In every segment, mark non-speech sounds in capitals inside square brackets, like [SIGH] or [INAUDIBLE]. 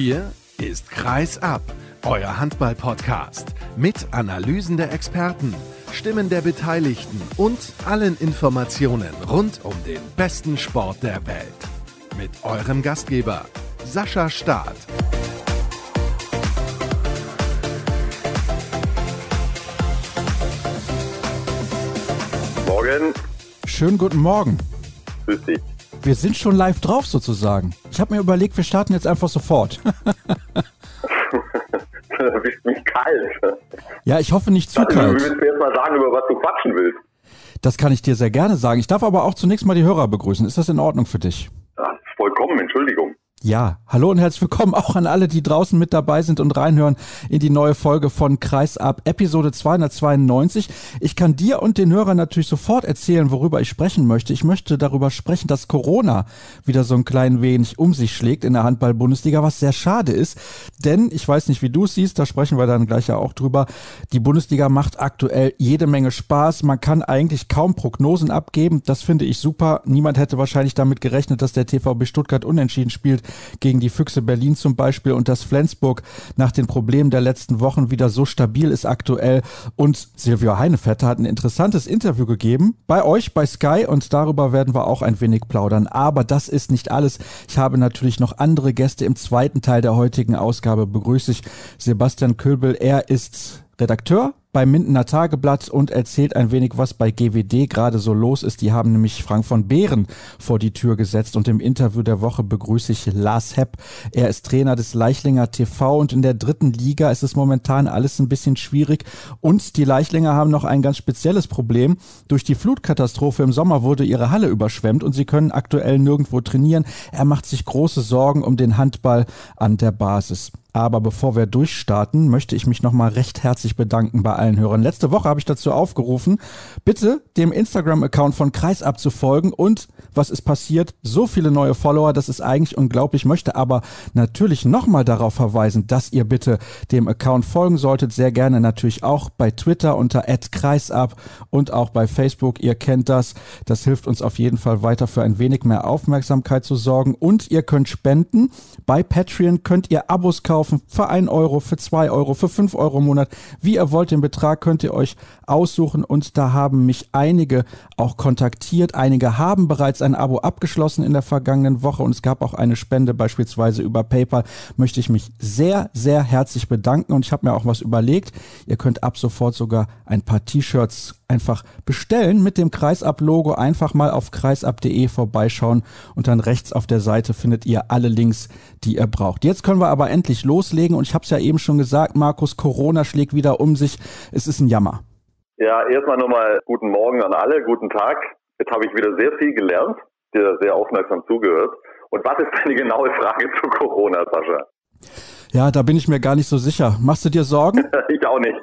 Hier ist Kreis ab, euer Handball-Podcast mit Analysen der Experten, Stimmen der Beteiligten und allen Informationen rund um den besten Sport der Welt. Mit eurem Gastgeber Sascha Staat. Morgen. Schönen guten Morgen. Grüß dich. Wir sind schon live drauf sozusagen. Ich habe mir überlegt, wir starten jetzt einfach sofort. [LAUGHS] du bist nicht kalt. ja, ich hoffe nicht zu Also, kalt. Du willst mir jetzt mal sagen, über was du quatschen willst. Das kann ich dir sehr gerne sagen. Ich darf aber auch zunächst mal die Hörer begrüßen. Ist das in Ordnung für dich? Ja, vollkommen, Entschuldigung. Ja, hallo und herzlich willkommen auch an alle, die draußen mit dabei sind und reinhören in die neue Folge von Kreisab, Episode 292. Ich kann dir und den Hörern natürlich sofort erzählen, worüber ich sprechen möchte. Ich möchte darüber sprechen, dass Corona wieder so ein klein wenig um sich schlägt in der Handball-Bundesliga, was sehr schade ist. Denn, ich weiß nicht, wie du es siehst, da sprechen wir dann gleich ja auch drüber, die Bundesliga macht aktuell jede Menge Spaß. Man kann eigentlich kaum Prognosen abgeben. Das finde ich super. Niemand hätte wahrscheinlich damit gerechnet, dass der TVB Stuttgart unentschieden spielt gegen die Füchse Berlin zum Beispiel und dass Flensburg nach den Problemen der letzten Wochen wieder so stabil ist aktuell. Und Silvio Heinevetter hat ein interessantes Interview gegeben bei euch, bei Sky und darüber werden wir auch ein wenig plaudern. Aber das ist nicht alles. Ich habe natürlich noch andere Gäste im zweiten Teil der heutigen Ausgabe begrüße ich Sebastian Köbel. Er ist Redakteur beim Mindener Tageblatt und erzählt ein wenig, was bei GWD gerade so los ist. Die haben nämlich Frank von Behren vor die Tür gesetzt und im Interview der Woche begrüße ich Lars Hepp. Er ist Trainer des Leichlinger TV und in der dritten Liga ist es momentan alles ein bisschen schwierig und die Leichlinger haben noch ein ganz spezielles Problem. Durch die Flutkatastrophe im Sommer wurde ihre Halle überschwemmt und sie können aktuell nirgendwo trainieren. Er macht sich große Sorgen um den Handball an der Basis. Aber bevor wir durchstarten, möchte ich mich nochmal recht herzlich bedanken bei allen Hörern. Letzte Woche habe ich dazu aufgerufen, bitte dem Instagram-Account von Kreis abzufolgen und was ist passiert? So viele neue Follower, das ist eigentlich unglaublich. Ich möchte aber natürlich nochmal darauf verweisen, dass ihr bitte dem Account folgen solltet. Sehr gerne natürlich auch bei Twitter unter @kreisab und auch bei Facebook. Ihr kennt das. Das hilft uns auf jeden Fall weiter für ein wenig mehr Aufmerksamkeit zu sorgen. Und ihr könnt spenden. Bei Patreon könnt ihr Abos kaufen für ein Euro, für zwei Euro, für fünf Euro im Monat. Wie ihr wollt, den Betrag könnt ihr euch aussuchen. Und da haben mich einige auch kontaktiert. Einige haben bereits ein Abo abgeschlossen in der vergangenen Woche und es gab auch eine Spende beispielsweise über PayPal. Möchte ich mich sehr, sehr herzlich bedanken und ich habe mir auch was überlegt. Ihr könnt ab sofort sogar ein paar T-Shirts einfach bestellen mit dem Kreisab-Logo. Einfach mal auf kreisab.de vorbeischauen und dann rechts auf der Seite findet ihr alle Links, die ihr braucht. Jetzt können wir aber endlich loslegen und ich habe es ja eben schon gesagt, Markus, Corona schlägt wieder um sich. Es ist ein Jammer. Ja, erstmal nochmal guten Morgen an alle, guten Tag. Jetzt habe ich wieder sehr viel gelernt, dir sehr aufmerksam zugehört. Und was ist deine genaue Frage zu Corona, Sascha? Ja, da bin ich mir gar nicht so sicher. Machst du dir Sorgen? [LAUGHS] ich auch nicht.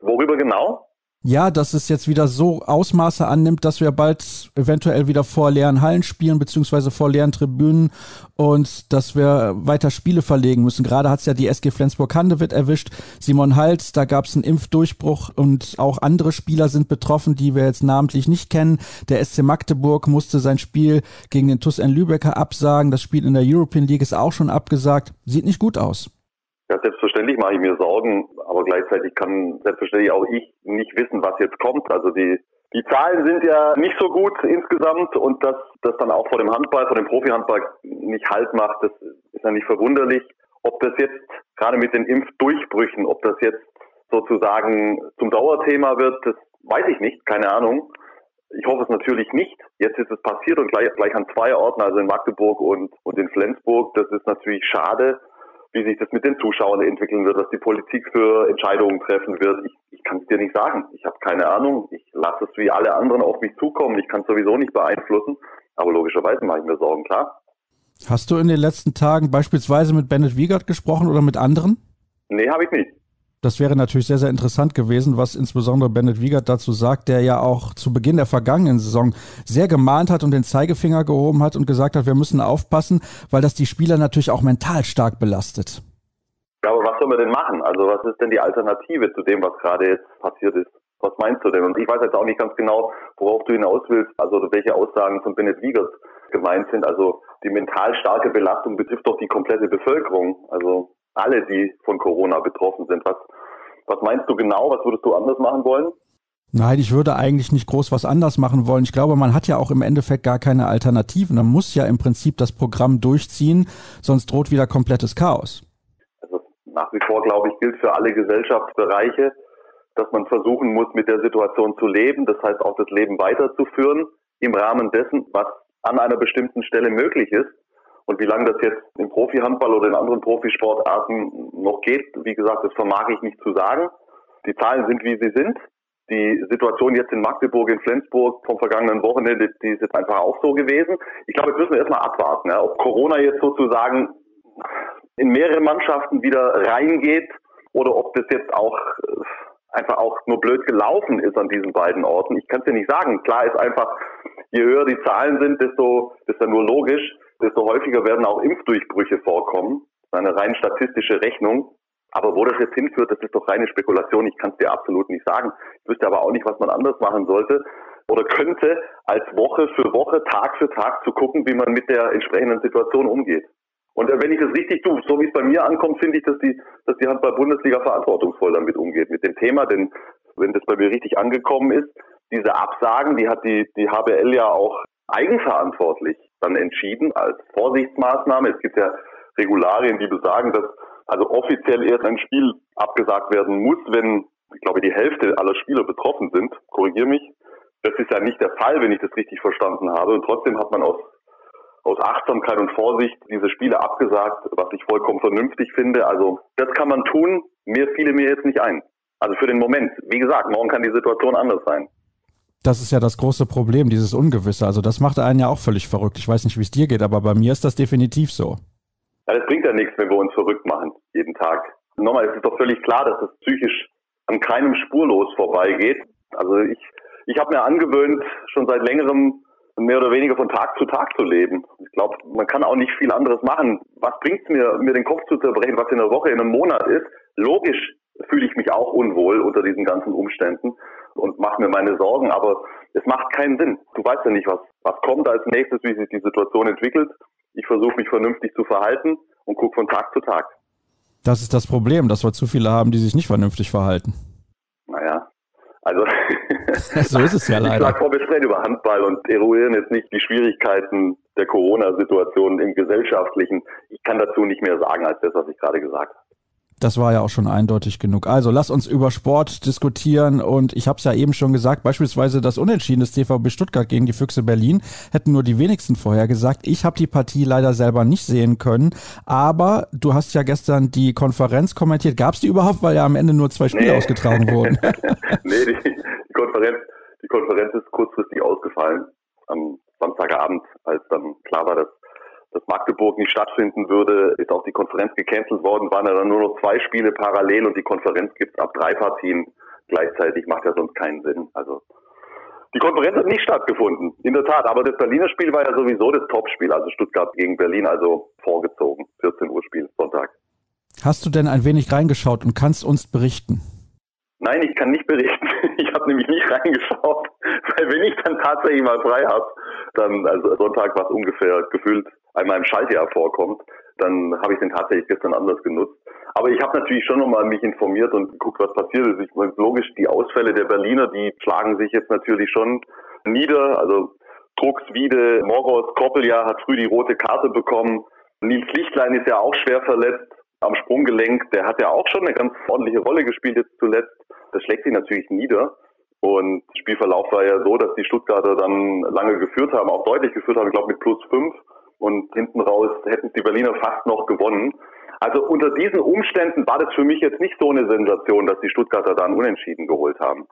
Worüber genau? Ja, dass es jetzt wieder so Ausmaße annimmt, dass wir bald eventuell wieder vor leeren Hallen spielen, beziehungsweise vor leeren Tribünen und dass wir weiter Spiele verlegen müssen. Gerade hat es ja die SG Flensburg-Handewitt erwischt. Simon Hals, da gab es einen Impfdurchbruch und auch andere Spieler sind betroffen, die wir jetzt namentlich nicht kennen. Der SC Magdeburg musste sein Spiel gegen den TuS N Lübecker absagen. Das Spiel in der European League ist auch schon abgesagt. Sieht nicht gut aus. Ja, selbstverständlich mache ich mir Sorgen, aber gleichzeitig kann selbstverständlich auch ich nicht wissen, was jetzt kommt. Also die, die Zahlen sind ja nicht so gut insgesamt und dass das dann auch vor dem Handball, vor dem Profihandball nicht Halt macht, das ist ja nicht verwunderlich. Ob das jetzt gerade mit den Impfdurchbrüchen, ob das jetzt sozusagen zum Dauerthema wird, das weiß ich nicht, keine Ahnung. Ich hoffe es natürlich nicht. Jetzt ist es passiert und gleich, gleich an zwei Orten, also in Magdeburg und, und in Flensburg. Das ist natürlich schade wie sich das mit den Zuschauern entwickeln wird, was die Politik für Entscheidungen treffen wird. Ich, ich kann es dir nicht sagen. Ich habe keine Ahnung. Ich lasse es wie alle anderen auf mich zukommen. Ich kann es sowieso nicht beeinflussen. Aber logischerweise mache ich mir Sorgen, klar. Hast du in den letzten Tagen beispielsweise mit Bennett Wiegert gesprochen oder mit anderen? Nee, habe ich nicht. Das wäre natürlich sehr, sehr interessant gewesen, was insbesondere Bennett Wiegert dazu sagt, der ja auch zu Beginn der vergangenen Saison sehr gemahnt hat und den Zeigefinger gehoben hat und gesagt hat, wir müssen aufpassen, weil das die Spieler natürlich auch mental stark belastet. Ja, aber was sollen wir denn machen? Also was ist denn die Alternative zu dem, was gerade jetzt passiert ist? Was meinst du denn? Und ich weiß jetzt auch nicht ganz genau, worauf du hinaus willst, also welche Aussagen von Bennett Wiegert gemeint sind. Also die mental starke Belastung betrifft doch die komplette Bevölkerung. Also alle, die von Corona betroffen sind. Was, was meinst du genau? Was würdest du anders machen wollen? Nein, ich würde eigentlich nicht groß was anders machen wollen. Ich glaube, man hat ja auch im Endeffekt gar keine Alternativen. Man muss ja im Prinzip das Programm durchziehen, sonst droht wieder komplettes Chaos. Also nach wie vor, glaube ich, gilt für alle Gesellschaftsbereiche, dass man versuchen muss, mit der Situation zu leben. Das heißt auch das Leben weiterzuführen im Rahmen dessen, was an einer bestimmten Stelle möglich ist. Und wie lange das jetzt im Profihandball oder in anderen Profisportarten noch geht, wie gesagt, das vermag ich nicht zu sagen. Die Zahlen sind, wie sie sind. Die Situation jetzt in Magdeburg, in Flensburg vom vergangenen Wochenende, die ist jetzt einfach auch so gewesen. Ich glaube, jetzt müssen wir erstmal abwarten, ja, ob Corona jetzt sozusagen in mehrere Mannschaften wieder reingeht oder ob das jetzt auch äh, einfach auch nur blöd gelaufen ist an diesen beiden Orten. Ich kann es dir nicht sagen. Klar ist einfach, je höher die Zahlen sind, desto, ja nur logisch, desto häufiger werden auch Impfdurchbrüche vorkommen. Das ist eine rein statistische Rechnung. Aber wo das jetzt hinführt, das ist doch reine Spekulation. Ich kann es dir absolut nicht sagen. Ich wüsste aber auch nicht, was man anders machen sollte oder könnte, als Woche für Woche, Tag für Tag zu gucken, wie man mit der entsprechenden Situation umgeht. Und wenn ich das richtig tue, so wie es bei mir ankommt, finde ich, dass die, dass die Handball-Bundesliga verantwortungsvoll damit umgeht, mit dem Thema. Denn wenn das bei mir richtig angekommen ist, diese Absagen, die hat die, die HBL ja auch eigenverantwortlich dann entschieden als Vorsichtsmaßnahme. Es gibt ja Regularien, die besagen, dass also offiziell erst ein Spiel abgesagt werden muss, wenn, ich glaube, die Hälfte aller Spieler betroffen sind. Korrigier mich. Das ist ja nicht der Fall, wenn ich das richtig verstanden habe. Und trotzdem hat man aus, aus Achtsamkeit und Vorsicht diese Spiele abgesagt, was ich vollkommen vernünftig finde. Also das kann man tun. Mir fiele mir jetzt nicht ein. Also für den Moment. Wie gesagt, morgen kann die Situation anders sein. Das ist ja das große Problem, dieses Ungewisse. Also das macht einen ja auch völlig verrückt. Ich weiß nicht, wie es dir geht, aber bei mir ist das definitiv so. Ja, das bringt ja nichts, wenn wir uns verrückt machen, jeden Tag. Nochmal, es ist doch völlig klar, dass das psychisch an keinem spurlos vorbeigeht. Also ich, ich habe mir angewöhnt, schon seit längerem mehr oder weniger von Tag zu Tag zu leben. Ich glaube, man kann auch nicht viel anderes machen. Was bringt es mir, mir den Kopf zu zerbrechen, was in einer Woche, in einem Monat ist? Logisch fühle ich mich auch unwohl unter diesen ganzen Umständen und mache mir meine Sorgen, aber es macht keinen Sinn. Du weißt ja nicht, was, was kommt als nächstes, wie sich die Situation entwickelt. Ich versuche mich vernünftig zu verhalten und gucke von Tag zu Tag. Das ist das Problem, dass wir zu viele haben, die sich nicht vernünftig verhalten. Naja, also [LAUGHS] so ist es ja leider. Ich sage vor, wir sprechen über Handball und eruieren jetzt nicht die Schwierigkeiten der Corona-Situation im Gesellschaftlichen. Ich kann dazu nicht mehr sagen als das, was ich gerade gesagt habe. Das war ja auch schon eindeutig genug. Also lass uns über Sport diskutieren und ich habe es ja eben schon gesagt, beispielsweise das Unentschieden des TVB Stuttgart gegen die Füchse Berlin hätten nur die wenigsten vorher gesagt. Ich habe die Partie leider selber nicht sehen können, aber du hast ja gestern die Konferenz kommentiert. Gab es die überhaupt, weil ja am Ende nur zwei Spiele nee. ausgetragen wurden? [LAUGHS] nee, die, die, Konferenz, die Konferenz ist kurzfristig ausgefallen am Samstagabend, als dann klar war, dass dass Magdeburg nicht stattfinden würde, ist auch die Konferenz gecancelt worden, waren ja dann nur noch zwei Spiele parallel und die Konferenz gibt ab drei Partien gleichzeitig, macht ja sonst keinen Sinn. Also die Konferenz hat nicht stattgefunden, in der Tat, aber das Berliner Spiel war ja sowieso das Topspiel, also Stuttgart gegen Berlin, also vorgezogen, 14 Uhr Spiel, Sonntag. Hast du denn ein wenig reingeschaut und kannst uns berichten? Nein, ich kann nicht berichten. [LAUGHS] Ich habe nämlich nicht reingeschaut, [LAUGHS] weil wenn ich dann tatsächlich mal frei habe, dann, also Sonntag, was ungefähr gefühlt einmal im Schaltjahr vorkommt, dann habe ich den tatsächlich gestern anders genutzt. Aber ich habe natürlich schon nochmal mich informiert und geguckt, was passiert ist. Ich meine, logisch, die Ausfälle der Berliner, die schlagen sich jetzt natürlich schon nieder. Also Drucks, Wiede, Moros, Koppeljahr hat früh die rote Karte bekommen. Nils Lichtlein ist ja auch schwer verletzt am Sprunggelenk. Der hat ja auch schon eine ganz ordentliche Rolle gespielt jetzt zuletzt. Das schlägt sich natürlich nieder. Und Spielverlauf war ja so, dass die Stuttgarter dann lange geführt haben, auch deutlich geführt haben, ich glaube mit plus fünf. Und hinten raus hätten die Berliner fast noch gewonnen. Also unter diesen Umständen war das für mich jetzt nicht so eine Sensation, dass die Stuttgarter da einen Unentschieden geholt haben.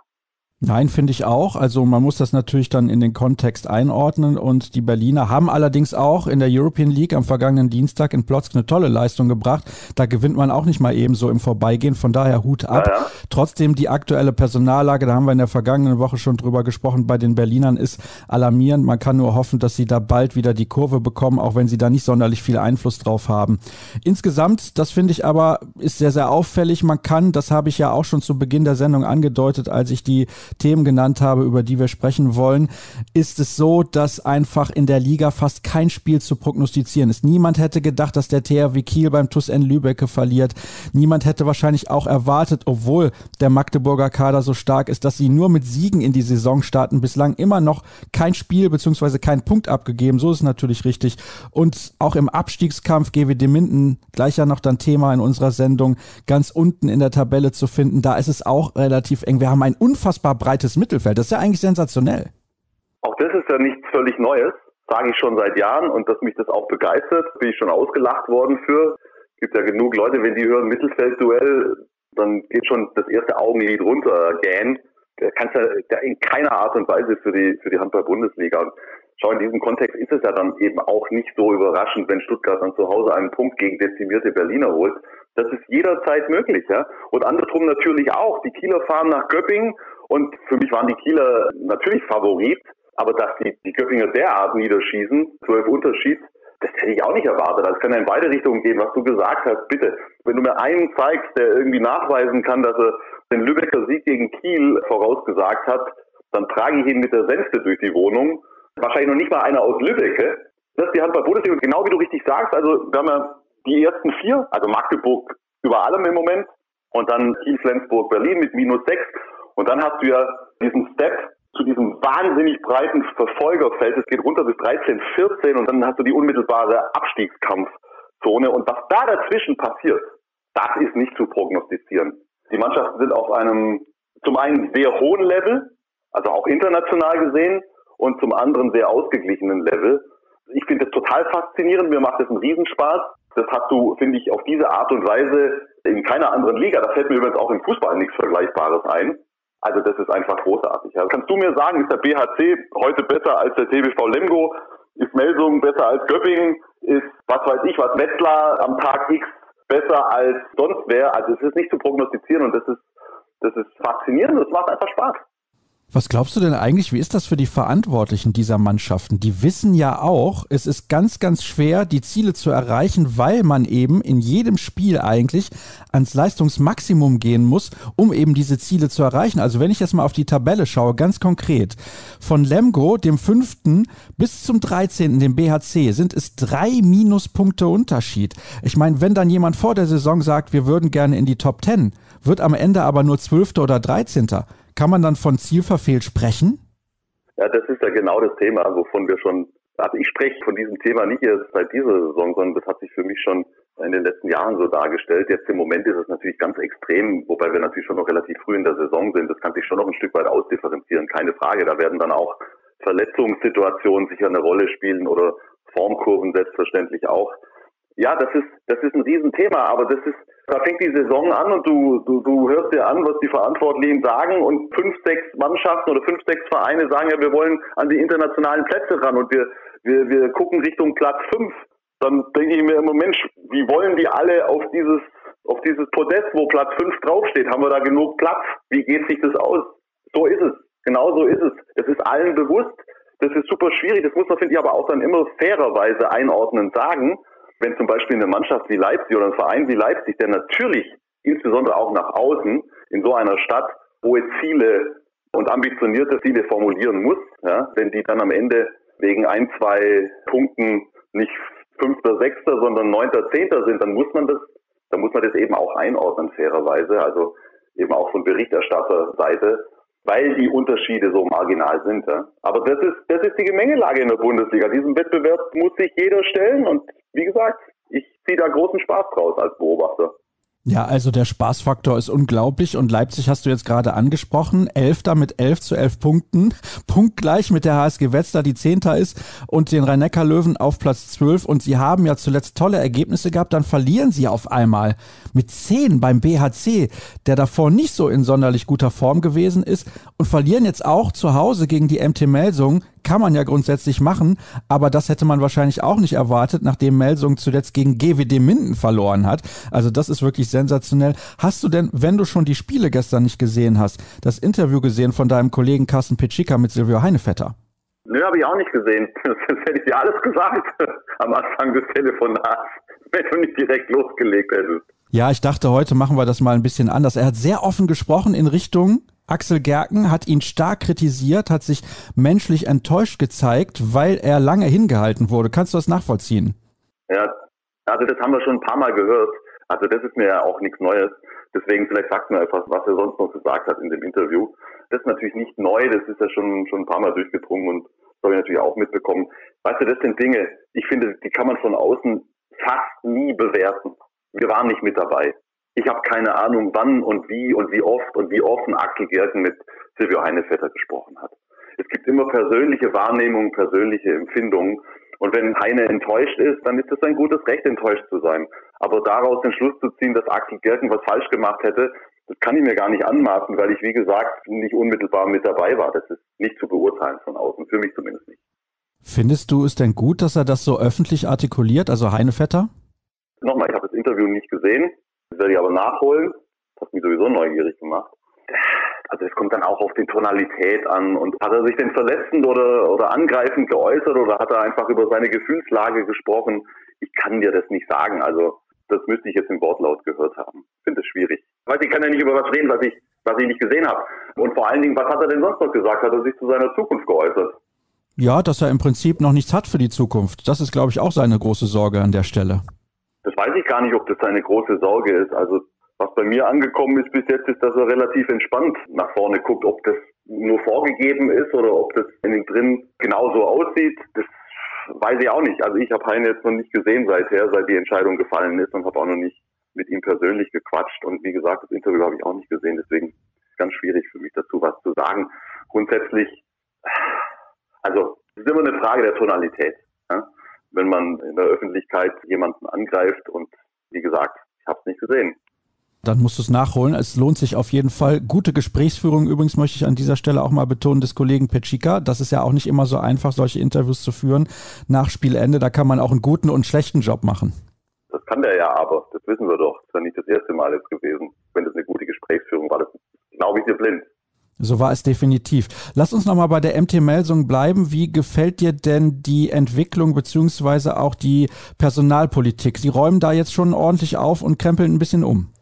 Nein, finde ich auch. Also man muss das natürlich dann in den Kontext einordnen und die Berliner haben allerdings auch in der European League am vergangenen Dienstag in Plotzk eine tolle Leistung gebracht. Da gewinnt man auch nicht mal eben so im Vorbeigehen, von daher Hut ab. Ja, ja. Trotzdem die aktuelle Personallage, da haben wir in der vergangenen Woche schon drüber gesprochen, bei den Berlinern ist alarmierend. Man kann nur hoffen, dass sie da bald wieder die Kurve bekommen, auch wenn sie da nicht sonderlich viel Einfluss drauf haben. Insgesamt, das finde ich aber, ist sehr, sehr auffällig. Man kann, das habe ich ja auch schon zu Beginn der Sendung angedeutet, als ich die Themen genannt habe, über die wir sprechen wollen, ist es so, dass einfach in der Liga fast kein Spiel zu prognostizieren ist. Niemand hätte gedacht, dass der THW Kiel beim TuS N Lübecke verliert. Niemand hätte wahrscheinlich auch erwartet, obwohl der Magdeburger Kader so stark ist, dass sie nur mit Siegen in die Saison starten. Bislang immer noch kein Spiel bzw. kein Punkt abgegeben. So ist es natürlich richtig. Und auch im Abstiegskampf GWD Minden, gleich ja noch dann Thema in unserer Sendung, ganz unten in der Tabelle zu finden. Da ist es auch relativ eng. Wir haben ein unfassbar breites Mittelfeld. Das ist ja eigentlich sensationell. Auch das ist ja nichts völlig Neues, sage ich schon seit Jahren und dass mich das auch begeistert, bin ich schon ausgelacht worden für. Es gibt ja genug Leute, wenn die hören Mittelfeldduell, dann geht schon das erste Augenlid runter, gähn. Kannst ja in keiner Art und Weise für die, für die Handball-Bundesliga. Und schau, in diesem Kontext ist es ja dann eben auch nicht so überraschend, wenn Stuttgart dann zu Hause einen Punkt gegen dezimierte Berliner holt. Das ist jederzeit möglich, ja. Und andersrum natürlich auch. Die Kieler fahren nach Göppingen und für mich waren die Kieler natürlich Favorit. Aber dass die, die Göppinger derart niederschießen, zwölf Unterschied, das hätte ich auch nicht erwartet. Das kann ja in beide Richtungen gehen, was du gesagt hast. Bitte, wenn du mir einen zeigst, der irgendwie nachweisen kann, dass er den Lübecker Sieg gegen Kiel vorausgesagt hat, dann trage ich ihn mit der Senfte durch die Wohnung. Wahrscheinlich noch nicht mal einer aus Lübeck. Das ist die Handball-Bundesliga. Genau wie du richtig sagst, also wir haben ja die ersten vier, also Magdeburg über allem im Moment und dann Kiel, Flensburg, Berlin mit minus sechs. Und dann hast du ja diesen Step zu diesem wahnsinnig breiten Verfolgerfeld. Es geht runter bis 13, 14 und dann hast du die unmittelbare Abstiegskampfzone. Und was da dazwischen passiert, das ist nicht zu prognostizieren. Die Mannschaften sind auf einem zum einen sehr hohen Level, also auch international gesehen, und zum anderen sehr ausgeglichenen Level. Ich finde das total faszinierend, mir macht das einen Riesenspaß. Das hast du, finde ich, auf diese Art und Weise in keiner anderen Liga. Das fällt mir übrigens auch im Fußball nichts Vergleichbares ein. Also das ist einfach großartig. Also kannst du mir sagen, ist der BHC heute besser als der TBV Lemgo? Ist Melsung besser als Göppingen? Ist, was weiß ich, was Wetzlar am Tag X besser als sonst wer? Also es ist nicht zu prognostizieren und das ist, das ist faszinierend. Das macht einfach Spaß. Was glaubst du denn eigentlich, wie ist das für die Verantwortlichen dieser Mannschaften? Die wissen ja auch, es ist ganz, ganz schwer, die Ziele zu erreichen, weil man eben in jedem Spiel eigentlich ans Leistungsmaximum gehen muss, um eben diese Ziele zu erreichen. Also wenn ich jetzt mal auf die Tabelle schaue, ganz konkret, von Lemgo, dem fünften, bis zum 13., dem BHC, sind es drei Minuspunkte Unterschied. Ich meine, wenn dann jemand vor der Saison sagt, wir würden gerne in die Top 10, wird am Ende aber nur Zwölfter oder Dreizehnter kann man dann von Ziel verfehlt sprechen? Ja, das ist ja genau das Thema, wovon wir schon, also ich spreche von diesem Thema nicht erst seit dieser Saison, sondern das hat sich für mich schon in den letzten Jahren so dargestellt. Jetzt im Moment ist es natürlich ganz extrem, wobei wir natürlich schon noch relativ früh in der Saison sind. Das kann sich schon noch ein Stück weit ausdifferenzieren, keine Frage. Da werden dann auch Verletzungssituationen sicher eine Rolle spielen oder Formkurven selbstverständlich auch. Ja, das ist, das ist ein Riesenthema, aber das ist, da fängt die Saison an und du, du, du hörst dir an, was die Verantwortlichen sagen und fünf, sechs Mannschaften oder fünf, sechs Vereine sagen ja, wir wollen an die internationalen Plätze ran und wir, wir, wir gucken Richtung Platz fünf. Dann denke ich mir immer, Mensch, wie wollen die alle auf dieses, auf dieses Podest, wo Platz fünf draufsteht? Haben wir da genug Platz? Wie geht sich das aus? So ist es. Genau so ist es. Es ist allen bewusst. Das ist super schwierig. Das muss man, finde ich, aber auch dann immer fairerweise einordnen sagen wenn zum Beispiel eine Mannschaft wie Leipzig oder ein Verein wie Leipzig, der natürlich insbesondere auch nach außen in so einer Stadt hohe Ziele und ambitionierte Ziele formulieren muss, ja, wenn die dann am Ende wegen ein, zwei Punkten nicht Fünfter, Sechster, sondern Neunter, Zehnter sind, dann muss man das, dann muss man das eben auch einordnen, fairerweise, also eben auch von Berichterstatterseite weil die Unterschiede so marginal sind. Ja. Aber das ist, das ist die Gemengelage in der Bundesliga. Diesem Wettbewerb muss sich jeder stellen und wie gesagt, ich ziehe da großen Spaß draus als Beobachter. Ja, also der Spaßfaktor ist unglaublich und Leipzig hast du jetzt gerade angesprochen. Elfter mit elf zu elf Punkten. [LAUGHS] Punktgleich mit der HSG Wetzlar, die Zehnter ist und den Rhein-Neckar-Löwen auf Platz zwölf. Und sie haben ja zuletzt tolle Ergebnisse gehabt. Dann verlieren sie auf einmal mit zehn beim BHC, der davor nicht so in sonderlich guter Form gewesen ist und verlieren jetzt auch zu Hause gegen die MT Melsung kann man ja grundsätzlich machen, aber das hätte man wahrscheinlich auch nicht erwartet, nachdem Melsung zuletzt gegen GWD Minden verloren hat. Also das ist wirklich sensationell. Hast du denn, wenn du schon die Spiele gestern nicht gesehen hast, das Interview gesehen von deinem Kollegen Carsten Pitschika mit Silvio Heinevetter? Nö, habe ich auch nicht gesehen. [LAUGHS] Das hätte ich dir alles gesagt [LAUGHS] am Anfang des Telefonats, [LAUGHS] wenn du nicht direkt losgelegt hättest. Ja, ich dachte, heute machen wir das mal ein bisschen anders. Er hat sehr offen gesprochen in Richtung Axel Gerken hat ihn stark kritisiert, hat sich menschlich enttäuscht gezeigt, weil er lange hingehalten wurde. Kannst du das nachvollziehen? Ja, also das haben wir schon ein paar Mal gehört. Also das ist mir ja auch nichts Neues. Deswegen vielleicht sagt mir etwas, was er sonst noch gesagt hat in dem Interview. Das ist natürlich nicht neu, das ist ja schon, schon ein paar Mal durchgedrungen und das habe ich natürlich auch mitbekommen. Weißt du, das sind Dinge, ich finde, die kann man von außen fast nie bewerten. Wir waren nicht mit dabei. Ich habe keine Ahnung, wann und wie und wie oft und wie offen Axel Gerken mit Silvio Heinevetter gesprochen hat. Es gibt immer persönliche Wahrnehmungen, persönliche Empfindungen. Und wenn Heine enttäuscht ist, dann ist es ein gutes Recht, enttäuscht zu sein. Aber daraus den Schluss zu ziehen, dass Axel Gerken was falsch gemacht hätte, das kann ich mir gar nicht anmaßen, weil ich, wie gesagt, nicht unmittelbar mit dabei war. Das ist nicht zu beurteilen von außen, für mich zumindest nicht. Findest du es denn gut, dass er das so öffentlich artikuliert, also Heine Vetter? Nochmal, ich habe das Interview nicht gesehen, das werde ich aber nachholen. Das hat mich sowieso neugierig gemacht. Also es kommt dann auch auf die Tonalität an und hat er sich denn verletzend oder, oder angreifend geäußert oder hat er einfach über seine Gefühlslage gesprochen? Ich kann dir das nicht sagen. Also das müsste ich jetzt im Wortlaut gehört haben. Ich finde es schwierig. Weiß ich kann ja nicht über was reden, was ich, was ich nicht gesehen habe. Und vor allen Dingen, was hat er denn sonst noch gesagt? Hat er sich zu seiner Zukunft geäußert? Ja, dass er im Prinzip noch nichts hat für die Zukunft. Das ist, glaube ich, auch seine große Sorge an der Stelle. Das weiß ich gar nicht, ob das seine große Sorge ist. Also was bei mir angekommen ist bis jetzt, ist, dass er relativ entspannt nach vorne guckt. Ob das nur vorgegeben ist oder ob das in ihm drin genauso aussieht, das weiß ich auch nicht. Also ich habe Heine jetzt noch nicht gesehen seither, seit die Entscheidung gefallen ist und habe auch noch nicht mit ihm persönlich gequatscht. Und wie gesagt, das Interview habe ich auch nicht gesehen. Deswegen ganz schwierig für mich dazu was zu sagen. Grundsätzlich, also es ist immer eine Frage der Tonalität. Ja? Wenn man in der Öffentlichkeit jemanden angreift und wie gesagt, ich habe es nicht gesehen. Dann musst du es nachholen. Es lohnt sich auf jeden Fall. Gute Gesprächsführung übrigens möchte ich an dieser Stelle auch mal betonen des Kollegen Petschika. Das ist ja auch nicht immer so einfach, solche Interviews zu führen nach Spielende. Da kann man auch einen guten und schlechten Job machen. Das kann der ja aber. Das wissen wir doch. Das ist ja nicht das erste Mal jetzt gewesen. Wenn das eine gute Gesprächsführung war, das glaube ich dir blind. So war es definitiv. Lass uns nochmal bei der MT Melsung bleiben. Wie gefällt dir denn die Entwicklung beziehungsweise auch die Personalpolitik? Sie räumen da jetzt schon ordentlich auf und krempeln ein bisschen um.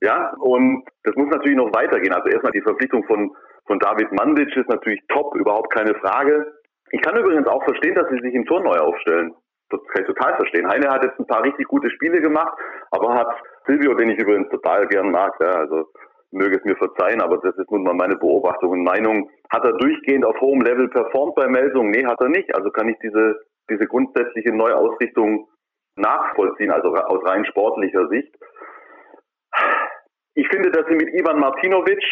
Ja, und das muss natürlich noch weitergehen. Also erstmal die Verpflichtung von, von David Mandic ist natürlich top, überhaupt keine Frage. Ich kann übrigens auch verstehen, dass sie sich im Tor neu aufstellen. Das kann ich total verstehen. Heine hat jetzt ein paar richtig gute Spiele gemacht, aber hat Silvio, den ich übrigens total gern mag, ja, also möge es mir verzeihen, aber das ist nun mal meine Beobachtung und Meinung. Hat er durchgehend auf hohem Level performt bei Melsung? Nee, hat er nicht. Also kann ich diese, diese grundsätzliche Neuausrichtung nachvollziehen, also aus rein sportlicher Sicht. Ich finde, dass sie mit Ivan Martinovic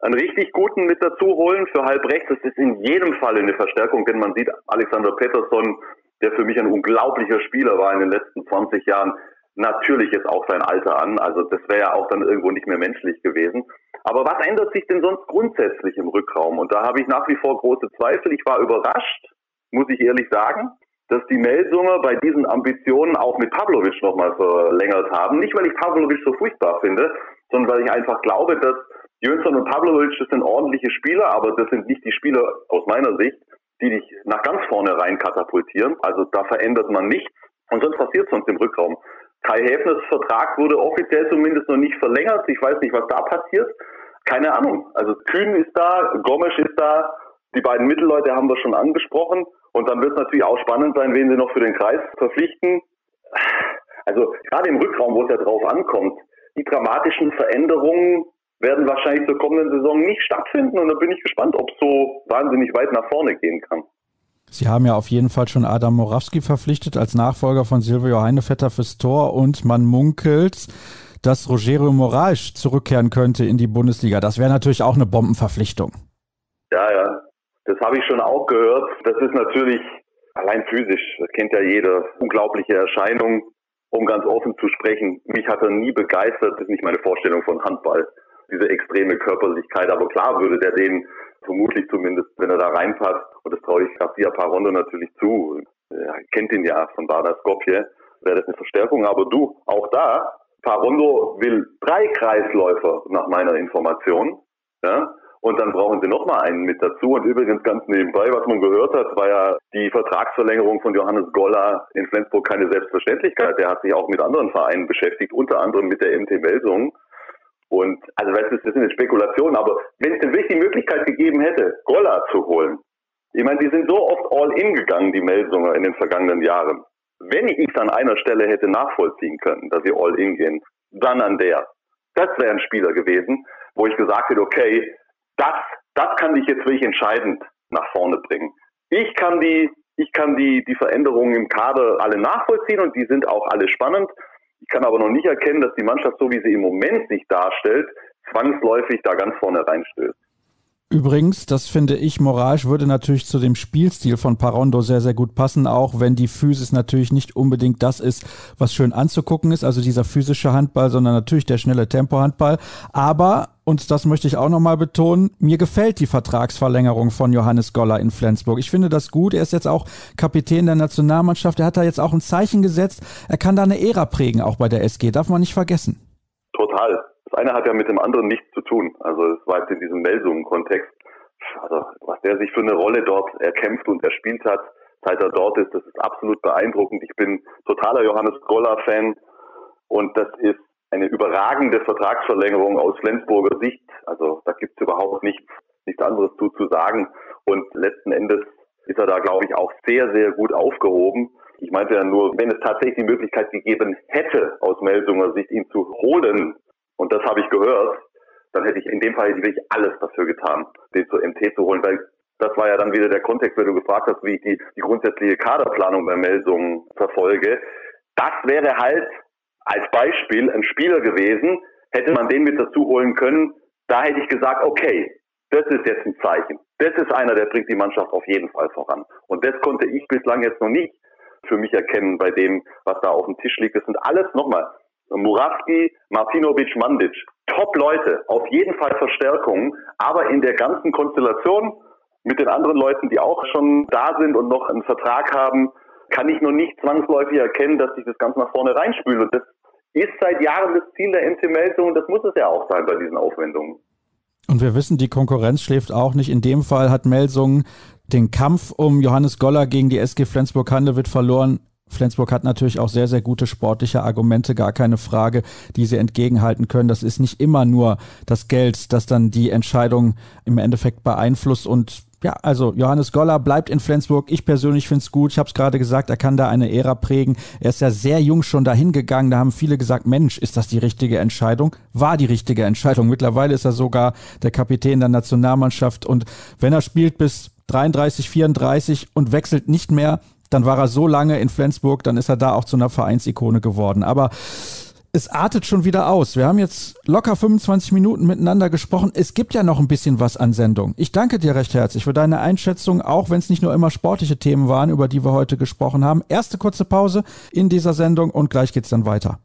einen richtig guten mit dazu holen für halb rechts. Das ist in jedem Fall eine Verstärkung, denn man sieht Alexander Pettersson, der für mich ein unglaublicher Spieler war in den letzten 20 Jahren, natürlich jetzt auch sein Alter an. Also das wäre ja auch dann irgendwo nicht mehr menschlich gewesen. Aber was ändert sich denn sonst grundsätzlich im Rückraum? Und da habe ich nach wie vor große Zweifel. Ich war überrascht, muss ich ehrlich sagen, dass die Melsunger bei diesen Ambitionen auch mit Pavlovic nochmal verlängert haben. Nicht, weil ich Pavlovic so furchtbar finde, sondern weil ich einfach glaube, dass Jönsson und Pavlovic, das sind ordentliche Spieler, aber das sind nicht die Spieler aus meiner Sicht, die dich nach ganz vorne rein katapultieren. Also da verändert man nichts. Und sonst passiert sonst im Rückraum. Kai Häfners Vertrag wurde offiziell zumindest noch nicht verlängert. Ich weiß nicht, was da passiert. Keine Ahnung. Also Kühn ist da, Gomes ist da, die beiden Mittelleute haben wir schon angesprochen. Und dann wird es natürlich auch spannend sein, wen sie noch für den Kreis verpflichten. Also gerade im Rückraum, wo es ja drauf ankommt, die dramatischen Veränderungen werden wahrscheinlich zur kommenden Saison nicht stattfinden. Und da bin ich gespannt, ob es so wahnsinnig weit nach vorne gehen kann. Sie haben ja auf jeden Fall schon Adam Morawski verpflichtet als Nachfolger von Silvio Heinevetter fürs Tor und man munkelt, dass Rogerio Moraes zurückkehren könnte in die Bundesliga. Das wäre natürlich auch eine Bombenverpflichtung. Ja, ja, das habe ich schon auch gehört. Das ist natürlich allein physisch, das kennt ja jeder, unglaubliche Erscheinung. Um ganz offen zu sprechen, mich hat er nie begeistert, das ist nicht meine Vorstellung von Handball, diese extreme Körperlichkeit. Aber klar würde der den vermutlich zumindest, wenn er da reinpasst, und das traue ich Garcia Parondo natürlich zu, er kennt ihn ja von Dada Skopje, wäre das eine Verstärkung. Aber du, auch da, Parondo will drei Kreisläufer nach meiner Information. Ja? Und dann brauchen sie nochmal einen mit dazu. Und übrigens ganz nebenbei, was man gehört hat, war ja die Vertragsverlängerung von Johannes Goller in Flensburg keine Selbstverständlichkeit. Der hat sich auch mit anderen Vereinen beschäftigt, unter anderem mit der MT Melsung. Und also das ist eine Spekulation, aber wenn es denn wirklich die Möglichkeit gegeben hätte, Golla zu holen, ich meine, die sind so oft all in gegangen, die Melsunger in den vergangenen Jahren. Wenn ich es an einer Stelle hätte nachvollziehen können, dass sie all in gehen, dann an der. Das wäre ein Spieler gewesen, wo ich gesagt hätte, okay, das, das kann dich jetzt wirklich entscheidend nach vorne bringen. Ich kann die, ich kann die, die Veränderungen im Kader alle nachvollziehen und die sind auch alle spannend. Ich kann aber noch nicht erkennen, dass die Mannschaft, so wie sie im Moment sich darstellt, zwangsläufig da ganz vorne reinstößt. Übrigens, das finde ich moralisch, würde natürlich zu dem Spielstil von Parondo sehr, sehr gut passen, auch wenn die Physis natürlich nicht unbedingt das ist, was schön anzugucken ist, also dieser physische Handball, sondern natürlich der schnelle Tempo-Handball. Aber, und das möchte ich auch nochmal betonen, mir gefällt die Vertragsverlängerung von Johannes Goller in Flensburg. Ich finde das gut. Er ist jetzt auch Kapitän der Nationalmannschaft. Er hat da jetzt auch ein Zeichen gesetzt. Er kann da eine Ära prägen, auch bei der SG. Darf man nicht vergessen. Total. Das eine hat ja mit dem anderen nichts zu tun. Also es war jetzt in diesem Melsungen-Kontext. Also was der sich für eine Rolle dort erkämpft und erspielt hat, seit er dort ist, das ist absolut beeindruckend. Ich bin totaler Johannes Goller-Fan und das ist eine überragende Vertragsverlängerung aus Flensburger Sicht. Also da gibt es überhaupt nichts, nichts anderes zu, zu sagen. Und letzten Endes ist er da, glaube ich, auch sehr, sehr gut aufgehoben. Ich meinte ja nur, wenn es tatsächlich die Möglichkeit gegeben hätte, aus Melsunger Sicht ihn zu holen, und das habe ich gehört, dann hätte ich in dem Fall wirklich alles dafür getan, den zur MT zu holen, weil das war ja dann wieder der Kontext, wenn du gefragt hast, wie ich die, die grundsätzliche Kaderplanung bei Melsungen verfolge. Das wäre halt als Beispiel ein Spieler gewesen, hätte man den mit dazu holen können, da hätte ich gesagt, okay, das ist jetzt ein Zeichen. Das ist einer, der bringt die Mannschaft auf jeden Fall voran. Und das konnte ich bislang jetzt noch nicht für mich erkennen bei dem, was da auf dem Tisch liegt. Das sind alles nochmal Murawski, Martinovic, Mandic. Top-Leute, auf jeden Fall Verstärkungen, aber in der ganzen Konstellation mit den anderen Leuten, die auch schon da sind und noch einen Vertrag haben, kann ich noch nicht zwangsläufig erkennen, dass sich das Ganze nach vorne reinspült. Und das ist seit Jahren das Ziel der MT-Meldung und das muss es ja auch sein bei diesen Aufwendungen. Und wir wissen, die Konkurrenz schläft auch nicht. In dem Fall hat Melsung den Kampf um Johannes Goller gegen die SG Flensburg-Handewitt verloren. Flensburg hat natürlich auch sehr, sehr gute sportliche Argumente, gar keine Frage, die sie entgegenhalten können. Das ist nicht immer nur das Geld, das dann die Entscheidung im Endeffekt beeinflusst und ja, also Johannes Goller bleibt in Flensburg. Ich persönlich finde es gut. Ich habe es gerade gesagt, er kann da eine Ära prägen. Er ist ja sehr jung schon dahin gegangen. Da haben viele gesagt, Mensch, ist das die richtige Entscheidung? War die richtige Entscheidung. Mittlerweile ist er sogar der Kapitän der Nationalmannschaft. Und wenn er spielt bis 33, 34 und wechselt nicht mehr, dann war er so lange in Flensburg, dann ist er da auch zu einer Vereinsikone geworden. Aber es artet schon wieder aus. Wir haben jetzt locker 25 Minuten miteinander gesprochen. Es gibt ja noch ein bisschen was an Sendung. Ich danke dir recht herzlich für deine Einschätzung, auch wenn es nicht nur immer sportliche Themen waren, über die wir heute gesprochen haben. Erste kurze Pause in dieser Sendung und gleich geht's dann weiter.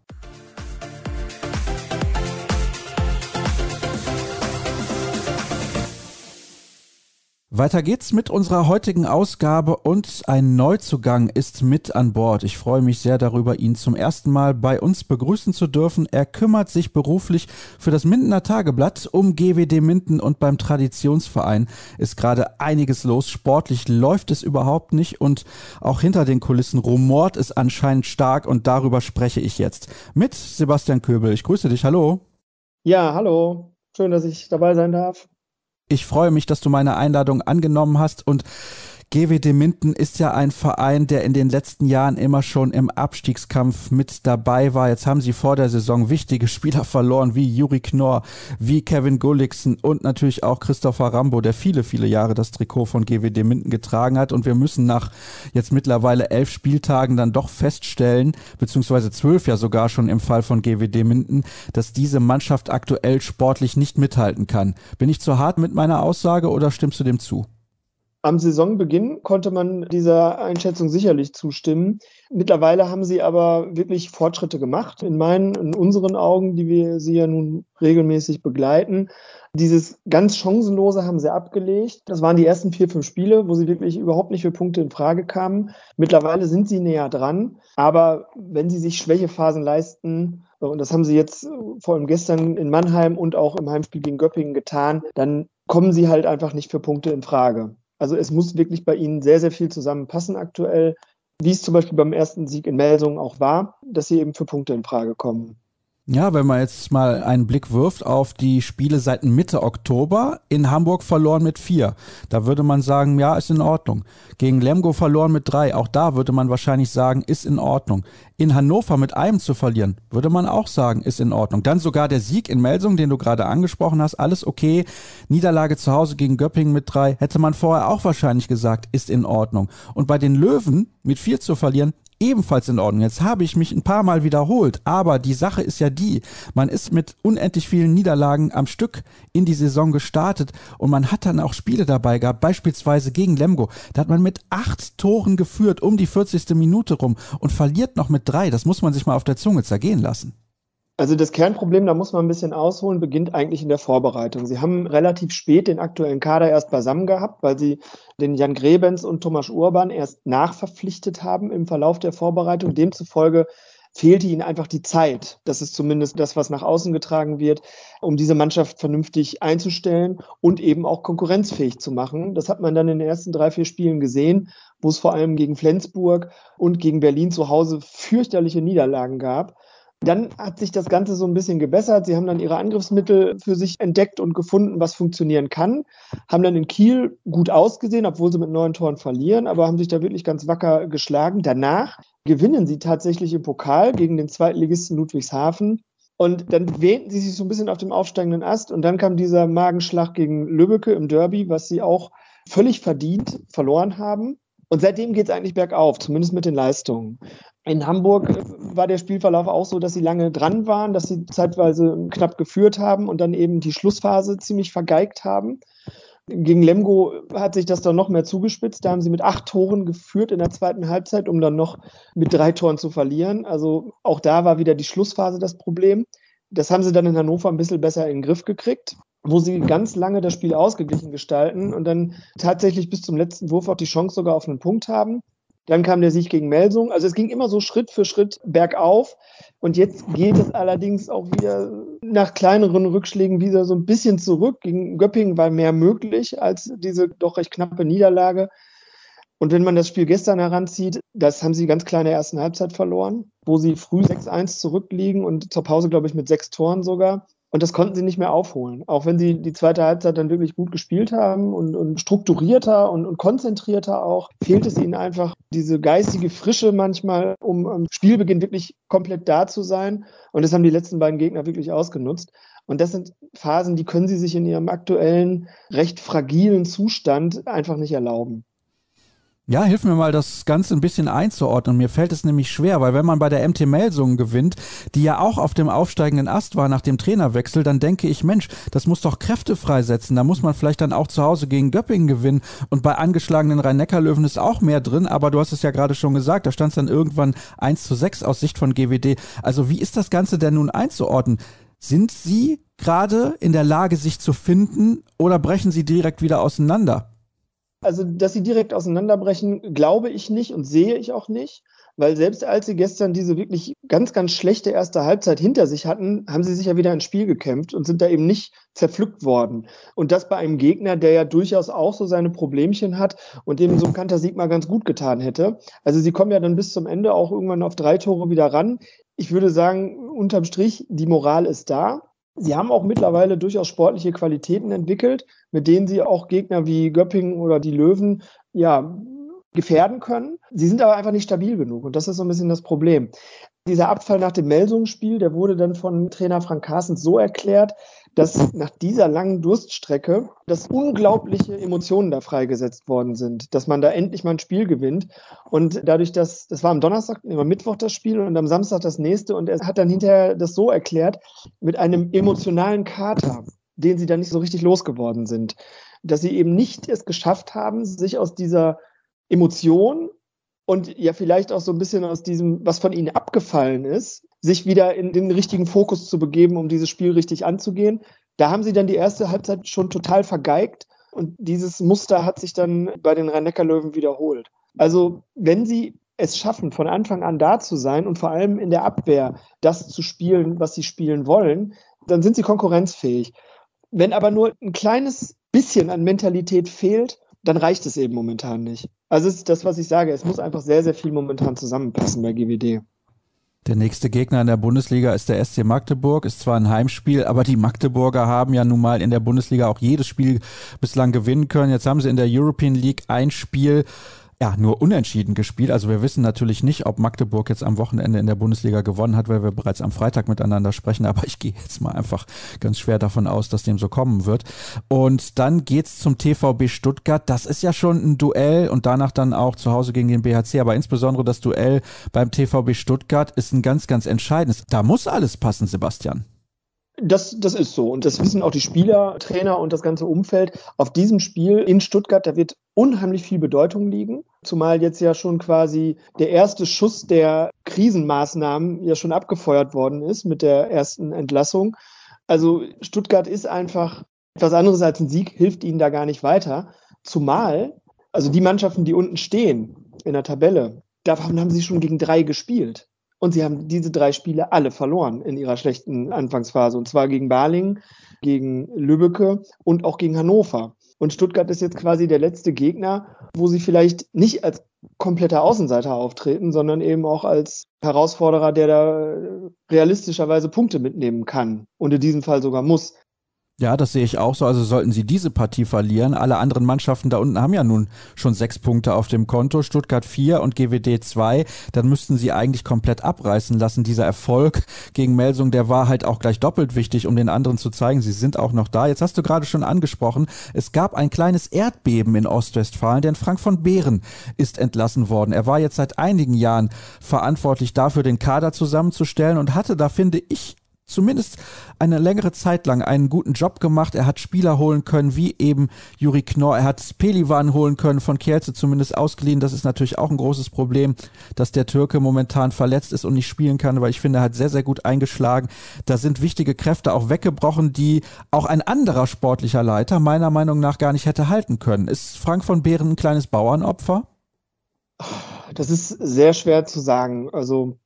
Weiter geht's mit unserer heutigen Ausgabe und ein Neuzugang ist mit an Bord. Ich freue mich sehr darüber, ihn zum ersten Mal bei uns begrüßen zu dürfen. Er kümmert sich beruflich für das Mindener Tageblatt um GWD Minden und beim Traditionsverein ist gerade einiges los. Sportlich läuft es überhaupt nicht und auch hinter den Kulissen rumort es anscheinend stark und darüber spreche ich jetzt mit Sebastian Köbel. Ich grüße dich. Hallo. Ja, hallo. Schön, dass ich dabei sein darf. Ich freue mich, dass du meine Einladung angenommen hast und GWD Minden ist ja ein Verein, der in den letzten Jahren immer schon im Abstiegskampf mit dabei war. Jetzt haben sie vor der Saison wichtige Spieler verloren, wie Juri Knorr, wie Kevin Gulliksen und natürlich auch Christopher Rambo, der viele, viele Jahre das Trikot von GWD Minden getragen hat. Und wir müssen nach jetzt mittlerweile elf Spieltagen dann doch feststellen, beziehungsweise zwölf ja sogar schon im Fall von GWD Minden, dass diese Mannschaft aktuell sportlich nicht mithalten kann. Bin ich zu hart mit meiner Aussage oder stimmst du dem zu? Am Saisonbeginn konnte man dieser Einschätzung sicherlich zustimmen. Mittlerweile haben sie aber wirklich Fortschritte gemacht. In meinen, in unseren Augen, die wir sie ja nun regelmäßig begleiten. Dieses ganz chancenlose haben sie abgelegt. Das waren die ersten vier, fünf Spiele, wo sie wirklich überhaupt nicht für Punkte in Frage kamen. Mittlerweile sind sie näher dran. Aber wenn sie sich Schwächephasen leisten, und das haben sie jetzt vor allem gestern in Mannheim und auch im Heimspiel gegen Göppingen getan, dann kommen sie halt einfach nicht für Punkte in Frage. Also es muss wirklich bei ihnen sehr, sehr viel zusammenpassen aktuell, wie es zum Beispiel beim ersten Sieg in Melsungen auch war, dass sie eben für Punkte in Frage kommen. Ja, wenn man jetzt mal einen Blick wirft auf die Spiele seit Mitte Oktober, in Hamburg verloren mit vier. Da würde man sagen, ja, ist in Ordnung. Gegen Lemgo verloren mit drei. Auch da würde man wahrscheinlich sagen, ist in Ordnung. In Hannover mit einem zu verlieren, würde man auch sagen, ist in Ordnung. Dann sogar der Sieg in Melsung, den du gerade angesprochen hast, alles okay. Niederlage zu Hause gegen Göppingen mit drei, hätte man vorher auch wahrscheinlich gesagt, ist in Ordnung. Und bei den Löwen mit vier zu verlieren, ebenfalls in Ordnung. Jetzt habe ich mich ein paar Mal wiederholt, aber die Sache ist ja die, man ist mit unendlich vielen Niederlagen am Stück in die Saison gestartet und man hat dann auch Spiele dabei gehabt, beispielsweise gegen Lemgo. Da hat man mit acht Toren geführt um die 40. Minute rum und verliert noch mit drei. Das muss man sich mal auf der Zunge zergehen lassen. Also das Kernproblem, da muss man ein bisschen ausholen, beginnt eigentlich in der Vorbereitung. Sie haben relativ spät den aktuellen Kader erst beisammen gehabt, weil sie den Jan Grebens und Thomas Urban erst nachverpflichtet haben im Verlauf der Vorbereitung. Demzufolge fehlte ihnen einfach die Zeit. Das ist zumindest das, was nach außen getragen wird, um diese Mannschaft vernünftig einzustellen und eben auch konkurrenzfähig zu machen. Das hat man dann in den ersten drei, vier Spielen gesehen, wo es vor allem gegen Flensburg und gegen Berlin zu Hause fürchterliche Niederlagen gab. Dann hat sich das Ganze so ein bisschen gebessert. Sie haben dann ihre Angriffsmittel für sich entdeckt und gefunden, was funktionieren kann. Haben dann in Kiel gut ausgesehen, obwohl sie mit neun Toren verlieren, aber haben sich da wirklich ganz wacker geschlagen. Danach gewinnen sie tatsächlich im Pokal gegen den Zweitligisten Ludwigshafen. Und dann wähnten sie sich so ein bisschen auf dem aufsteigenden Ast. Und dann kam dieser Magenschlag gegen Lübbecke im Derby, was sie auch völlig verdient verloren haben. Und seitdem geht es eigentlich bergauf, zumindest mit den Leistungen. In Hamburg äh, war der Spielverlauf auch so, dass sie lange dran waren, dass sie zeitweise knapp geführt haben und dann eben die Schlussphase ziemlich vergeigt haben. Gegen Lemgo hat sich das dann noch mehr zugespitzt. Da haben sie mit acht Toren geführt in der zweiten Halbzeit, um dann noch mit drei Toren zu verlieren. Also auch da war wieder die Schlussphase das Problem. Das haben sie dann in Hannover ein bisschen besser in den Griff gekriegt wo sie ganz lange das Spiel ausgeglichen gestalten und dann tatsächlich bis zum letzten Wurf auch die Chance sogar auf einen Punkt haben. Dann kam der Sieg gegen Melsung. Also es ging immer so Schritt für Schritt bergauf. Und jetzt geht es allerdings auch wieder nach kleineren Rückschlägen wieder so ein bisschen zurück. Gegen Göppingen war mehr möglich als diese doch recht knappe Niederlage. Und wenn man das Spiel gestern heranzieht, das haben sie ganz klar in der ersten Halbzeit verloren, wo sie früh 6-1 zurückliegen und zur Pause, glaube ich, mit sechs Toren sogar. Und das konnten sie nicht mehr aufholen. Auch wenn sie die zweite Halbzeit dann wirklich gut gespielt haben und, und strukturierter und, und, konzentrierter auch, fehlt es ihnen einfach diese geistige Frische manchmal, um am Spielbeginn wirklich komplett da zu sein. Und das haben die letzten beiden Gegner wirklich ausgenutzt. Und das sind Phasen, die können sie sich in ihrem aktuellen, recht fragilen Zustand einfach nicht erlauben. Ja, hilf mir mal, das Ganze ein bisschen einzuordnen. Mir fällt es nämlich schwer, weil wenn man bei der MT Melsungen gewinnt, die ja auch auf dem aufsteigenden Ast war nach dem Trainerwechsel, dann denke ich, Mensch, das muss doch Kräfte freisetzen. Da muss man vielleicht dann auch zu Hause gegen Göppingen gewinnen. Und bei angeschlagenen Rhein-Neckar-Löwen ist auch mehr drin, aber du hast es ja gerade schon gesagt, da stand es dann irgendwann 1 zu 6 aus Sicht von GWD. Also wie ist das Ganze denn nun einzuordnen? Sind sie gerade in der Lage, sich zu finden oder brechen sie direkt wieder auseinander? Also, dass sie direkt auseinanderbrechen, glaube ich nicht und sehe ich auch nicht, weil selbst als sie gestern diese wirklich ganz, ganz schlechte erste Halbzeit hinter sich hatten, haben sie sich ja wieder ins Spiel gekämpft und sind da eben nicht zerpflückt worden. Und das bei einem Gegner, der ja durchaus auch so seine Problemchen hat und dem so ein Kantersieg mal ganz gut getan hätte. Also sie kommen ja dann bis zum Ende auch irgendwann auf drei Tore wieder ran. Ich würde sagen, unterm Strich, die Moral ist da. Sie haben auch mittlerweile durchaus sportliche Qualitäten entwickelt, mit denen sie auch Gegner wie Göppingen oder die Löwen ja gefährden können. Sie sind aber einfach nicht stabil genug und das ist so ein bisschen das Problem. Dieser Abfall nach dem Melsungsspiel, der wurde dann von Trainer Frank Carstens so erklärt, dass nach dieser langen Durststrecke dass unglaubliche Emotionen da freigesetzt worden sind, dass man da endlich mal ein Spiel gewinnt. Und dadurch, dass, das war am Donnerstag, immer Mittwoch das Spiel und am Samstag das nächste. Und er hat dann hinterher das so erklärt, mit einem emotionalen Kater, den sie dann nicht so richtig losgeworden sind, dass sie eben nicht es geschafft haben, sich aus dieser Emotion und ja vielleicht auch so ein bisschen aus diesem, was von ihnen abgefallen ist, sich wieder in den richtigen Fokus zu begeben, um dieses Spiel richtig anzugehen. Da haben sie dann die erste Halbzeit schon total vergeigt und dieses Muster hat sich dann bei den Rhein-Neckar-Löwen wiederholt. Also wenn sie es schaffen, von Anfang an da zu sein und vor allem in der Abwehr das zu spielen, was sie spielen wollen, dann sind sie konkurrenzfähig. Wenn aber nur ein kleines bisschen an Mentalität fehlt, dann reicht es eben momentan nicht. Also ist das, was ich sage. Es muss einfach sehr, sehr viel momentan zusammenpassen bei GWD. Der nächste Gegner in der Bundesliga ist der SC Magdeburg. Ist zwar ein Heimspiel, aber die Magdeburger haben ja nun mal in der Bundesliga auch jedes Spiel bislang gewinnen können. Jetzt haben sie in der European League ein Spiel ja, nur unentschieden gespielt. Also wir wissen natürlich nicht, ob Magdeburg jetzt am Wochenende in der Bundesliga gewonnen hat, weil wir bereits am Freitag miteinander sprechen. Aber ich gehe jetzt mal einfach ganz schwer davon aus, dass dem so kommen wird. Und dann geht's zum TVB Stuttgart. Das ist ja schon ein Duell und danach dann auch zu Hause gegen den BHC. Aber insbesondere das Duell beim TVB Stuttgart ist ein ganz, ganz entscheidendes. Da muss alles passen, Sebastian. Das, das ist so. Und das wissen auch die Spieler, Trainer und das ganze Umfeld. Auf diesem Spiel in Stuttgart, da wird unheimlich viel Bedeutung liegen. Zumal jetzt ja schon quasi der erste Schuss der Krisenmaßnahmen ja schon abgefeuert worden ist mit der ersten Entlassung. Also Stuttgart ist einfach etwas anderes als ein Sieg, hilft ihnen da gar nicht weiter. Zumal, also die Mannschaften, die unten stehen in der Tabelle, davon haben sie schon gegen drei gespielt. Und sie haben diese drei Spiele alle verloren in ihrer schlechten Anfangsphase. Und zwar gegen Balingen, gegen Lübbecke und auch gegen Hannover. Und Stuttgart ist jetzt quasi der letzte Gegner, wo sie vielleicht nicht als kompletter Außenseiter auftreten, sondern eben auch als Herausforderer, der da realistischerweise Punkte mitnehmen kann und in diesem Fall sogar muss. Ja, das sehe ich auch so. Also sollten sie diese Partie verlieren. Alle anderen Mannschaften da unten haben ja nun schon sechs Punkte auf dem Konto. Stuttgart vier und GWD zwei. Dann müssten sie eigentlich komplett abreißen lassen. Dieser Erfolg gegen Melsung, der war halt auch gleich doppelt wichtig, um den anderen zu zeigen, sie sind auch noch da. Jetzt hast du gerade schon angesprochen, es gab ein kleines Erdbeben in Ostwestfalen, denn Frank von Behren ist entlassen worden. Er war jetzt seit einigen Jahren verantwortlich dafür, den Kader zusammenzustellen und hatte da, finde ich, zumindest eine längere Zeit lang einen guten Job gemacht. Er hat Spieler holen können, wie eben Juri Knorr. Er hat Pelivan holen können, von Kielce zumindest ausgeliehen. Das ist natürlich auch ein großes Problem, dass der Türke momentan verletzt ist und nicht spielen kann, weil ich finde, er hat sehr, sehr gut eingeschlagen. Da sind wichtige Kräfte auch weggebrochen, die auch ein anderer sportlicher Leiter meiner Meinung nach gar nicht hätte halten können. Ist Frank von Behren ein kleines Bauernopfer? Das ist sehr schwer zu sagen. Also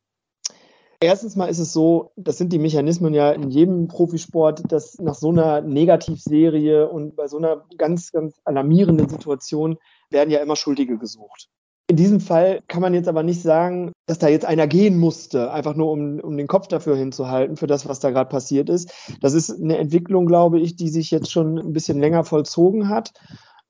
Erstens mal ist es so, das sind die Mechanismen ja in jedem Profisport, dass nach so einer Negativserie und bei so einer ganz, ganz alarmierenden Situation werden ja immer Schuldige gesucht. In diesem Fall kann man jetzt aber nicht sagen, dass da jetzt einer gehen musste, einfach nur um, um den Kopf dafür hinzuhalten, für das, was da gerade passiert ist. Das ist eine Entwicklung, glaube ich, die sich jetzt schon ein bisschen länger vollzogen hat.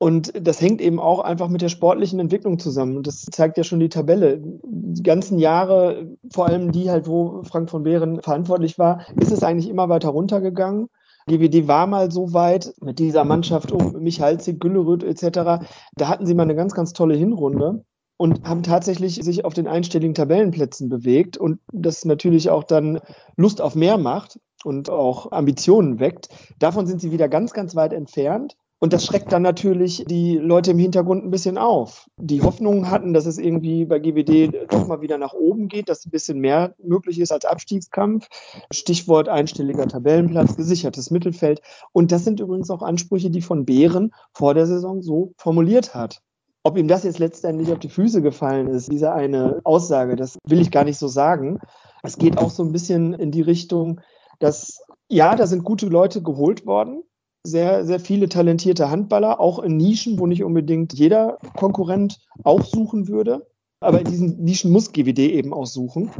Und das hängt eben auch einfach mit der sportlichen Entwicklung zusammen. Und das zeigt ja schon die Tabelle. Die ganzen Jahre, vor allem die halt, wo Frank von Behren verantwortlich war, ist es eigentlich immer weiter runtergegangen. GWD war mal so weit mit dieser Mannschaft um Michalzig, Güllerüth etc. Da hatten sie mal eine ganz, ganz tolle Hinrunde und haben tatsächlich sich auf den einstelligen Tabellenplätzen bewegt und das natürlich auch dann Lust auf mehr macht und auch Ambitionen weckt. Davon sind sie wieder ganz, ganz weit entfernt. Und das schreckt dann natürlich die Leute im Hintergrund ein bisschen auf. Die Hoffnungen hatten, dass es irgendwie bei GWD doch mal wieder nach oben geht, dass ein bisschen mehr möglich ist als Abstiegskampf. Stichwort einstelliger Tabellenplatz, gesichertes Mittelfeld. Und das sind übrigens auch Ansprüche, die von Behren vor der Saison so formuliert hat. Ob ihm das jetzt letztendlich auf die Füße gefallen ist, diese eine Aussage, das will ich gar nicht so sagen. Es geht auch so ein bisschen in die Richtung, dass ja, da sind gute Leute geholt worden sehr, sehr viele talentierte Handballer, auch in Nischen, wo nicht unbedingt jeder Konkurrent auch suchen würde. Aber in diesen Nischen muss GWD eben auch suchen.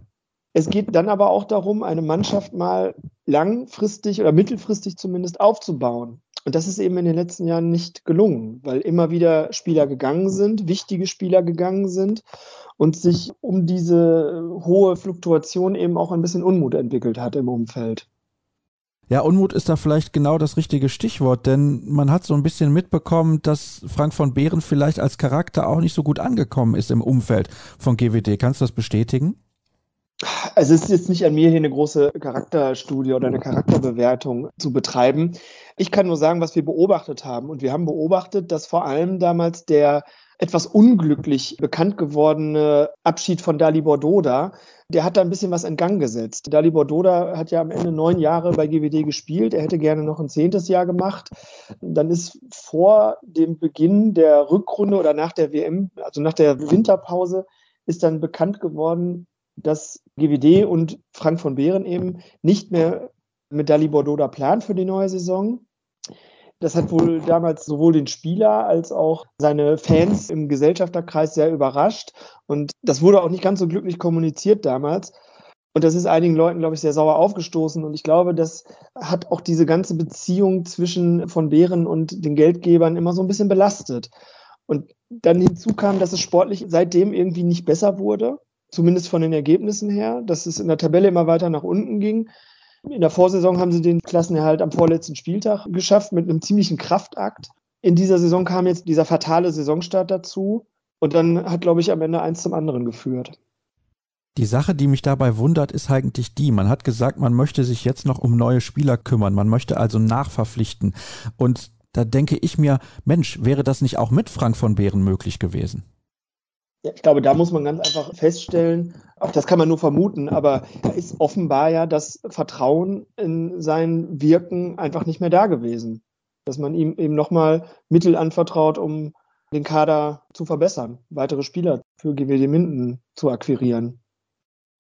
Es geht dann aber auch darum, eine Mannschaft mal langfristig oder mittelfristig zumindest aufzubauen. Und das ist eben in den letzten Jahren nicht gelungen, weil immer wieder Spieler gegangen sind, wichtige Spieler gegangen sind und sich um diese hohe Fluktuation eben auch ein bisschen Unmut entwickelt hat im Umfeld. Ja, Unmut ist da vielleicht genau das richtige Stichwort, denn man hat so ein bisschen mitbekommen, dass Frank von Behren vielleicht als Charakter auch nicht so gut angekommen ist im Umfeld von GWD. Kannst du das bestätigen? Also es ist jetzt nicht an mir, hier eine große Charakterstudie oder eine Charakterbewertung zu betreiben. Ich kann nur sagen, was wir beobachtet haben. Und wir haben beobachtet, dass vor allem damals der etwas unglücklich bekannt gewordene Abschied von Dalibor Doda, der hat da ein bisschen was in Gang gesetzt. Dalibor Doda hat ja am Ende neun Jahre bei GWD gespielt. Er hätte gerne noch ein zehntes Jahr gemacht. Dann ist vor dem Beginn der Rückrunde oder nach der WM, also nach der Winterpause, ist dann bekannt geworden, dass GWD und Frank von Behren eben nicht mehr mit Dalibor Doda planen für die neue Saison. Das hat wohl damals sowohl den Spieler als auch seine Fans im Gesellschafterkreis sehr überrascht. Und das wurde auch nicht ganz so glücklich kommuniziert damals. Und das ist einigen Leuten, glaube ich, sehr sauer aufgestoßen. Und ich glaube, das hat auch diese ganze Beziehung zwischen von Bären und den Geldgebern immer so ein bisschen belastet. Und dann hinzu kam, dass es sportlich seitdem irgendwie nicht besser wurde, zumindest von den Ergebnissen her, dass es in der Tabelle immer weiter nach unten ging. In der Vorsaison haben sie den Klassenerhalt am vorletzten Spieltag geschafft mit einem ziemlichen Kraftakt. In dieser Saison kam jetzt dieser fatale Saisonstart dazu. Und dann hat, glaube ich, am Ende eins zum anderen geführt. Die Sache, die mich dabei wundert, ist eigentlich die, man hat gesagt, man möchte sich jetzt noch um neue Spieler kümmern, man möchte also nachverpflichten. Und da denke ich mir, Mensch, wäre das nicht auch mit Frank von Behren möglich gewesen? Ja, ich glaube, da muss man ganz einfach feststellen, auch das kann man nur vermuten, aber da ist offenbar ja das Vertrauen in sein Wirken einfach nicht mehr da gewesen. Dass man ihm eben nochmal Mittel anvertraut, um den Kader zu verbessern, weitere Spieler für GWD Minden zu akquirieren.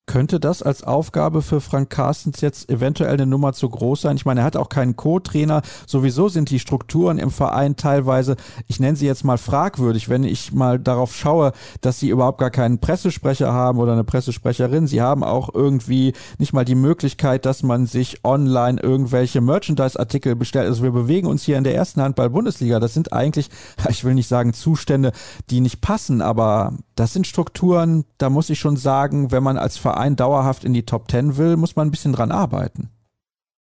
Könnte das als Aufgabe für Frank Carstens jetzt eventuell eine Nummer zu groß sein? Ich meine, er hat auch keinen Co-Trainer. Sowieso sind die Strukturen im Verein teilweise, ich nenne sie jetzt mal fragwürdig, wenn ich mal darauf schaue, dass sie überhaupt gar keinen Pressesprecher haben oder eine Pressesprecherin. Sie haben auch irgendwie nicht mal die Möglichkeit, dass man sich online irgendwelche Merchandise-Artikel bestellt. Also wir bewegen uns hier in der ersten Handball-Bundesliga. Das sind eigentlich, [LAUGHS] ich will nicht sagen Zustände, die nicht passen, aber das sind Strukturen, da muss ich schon sagen, wenn man als Verein dauerhaft in die Top Ten will, muss man ein bisschen dran arbeiten.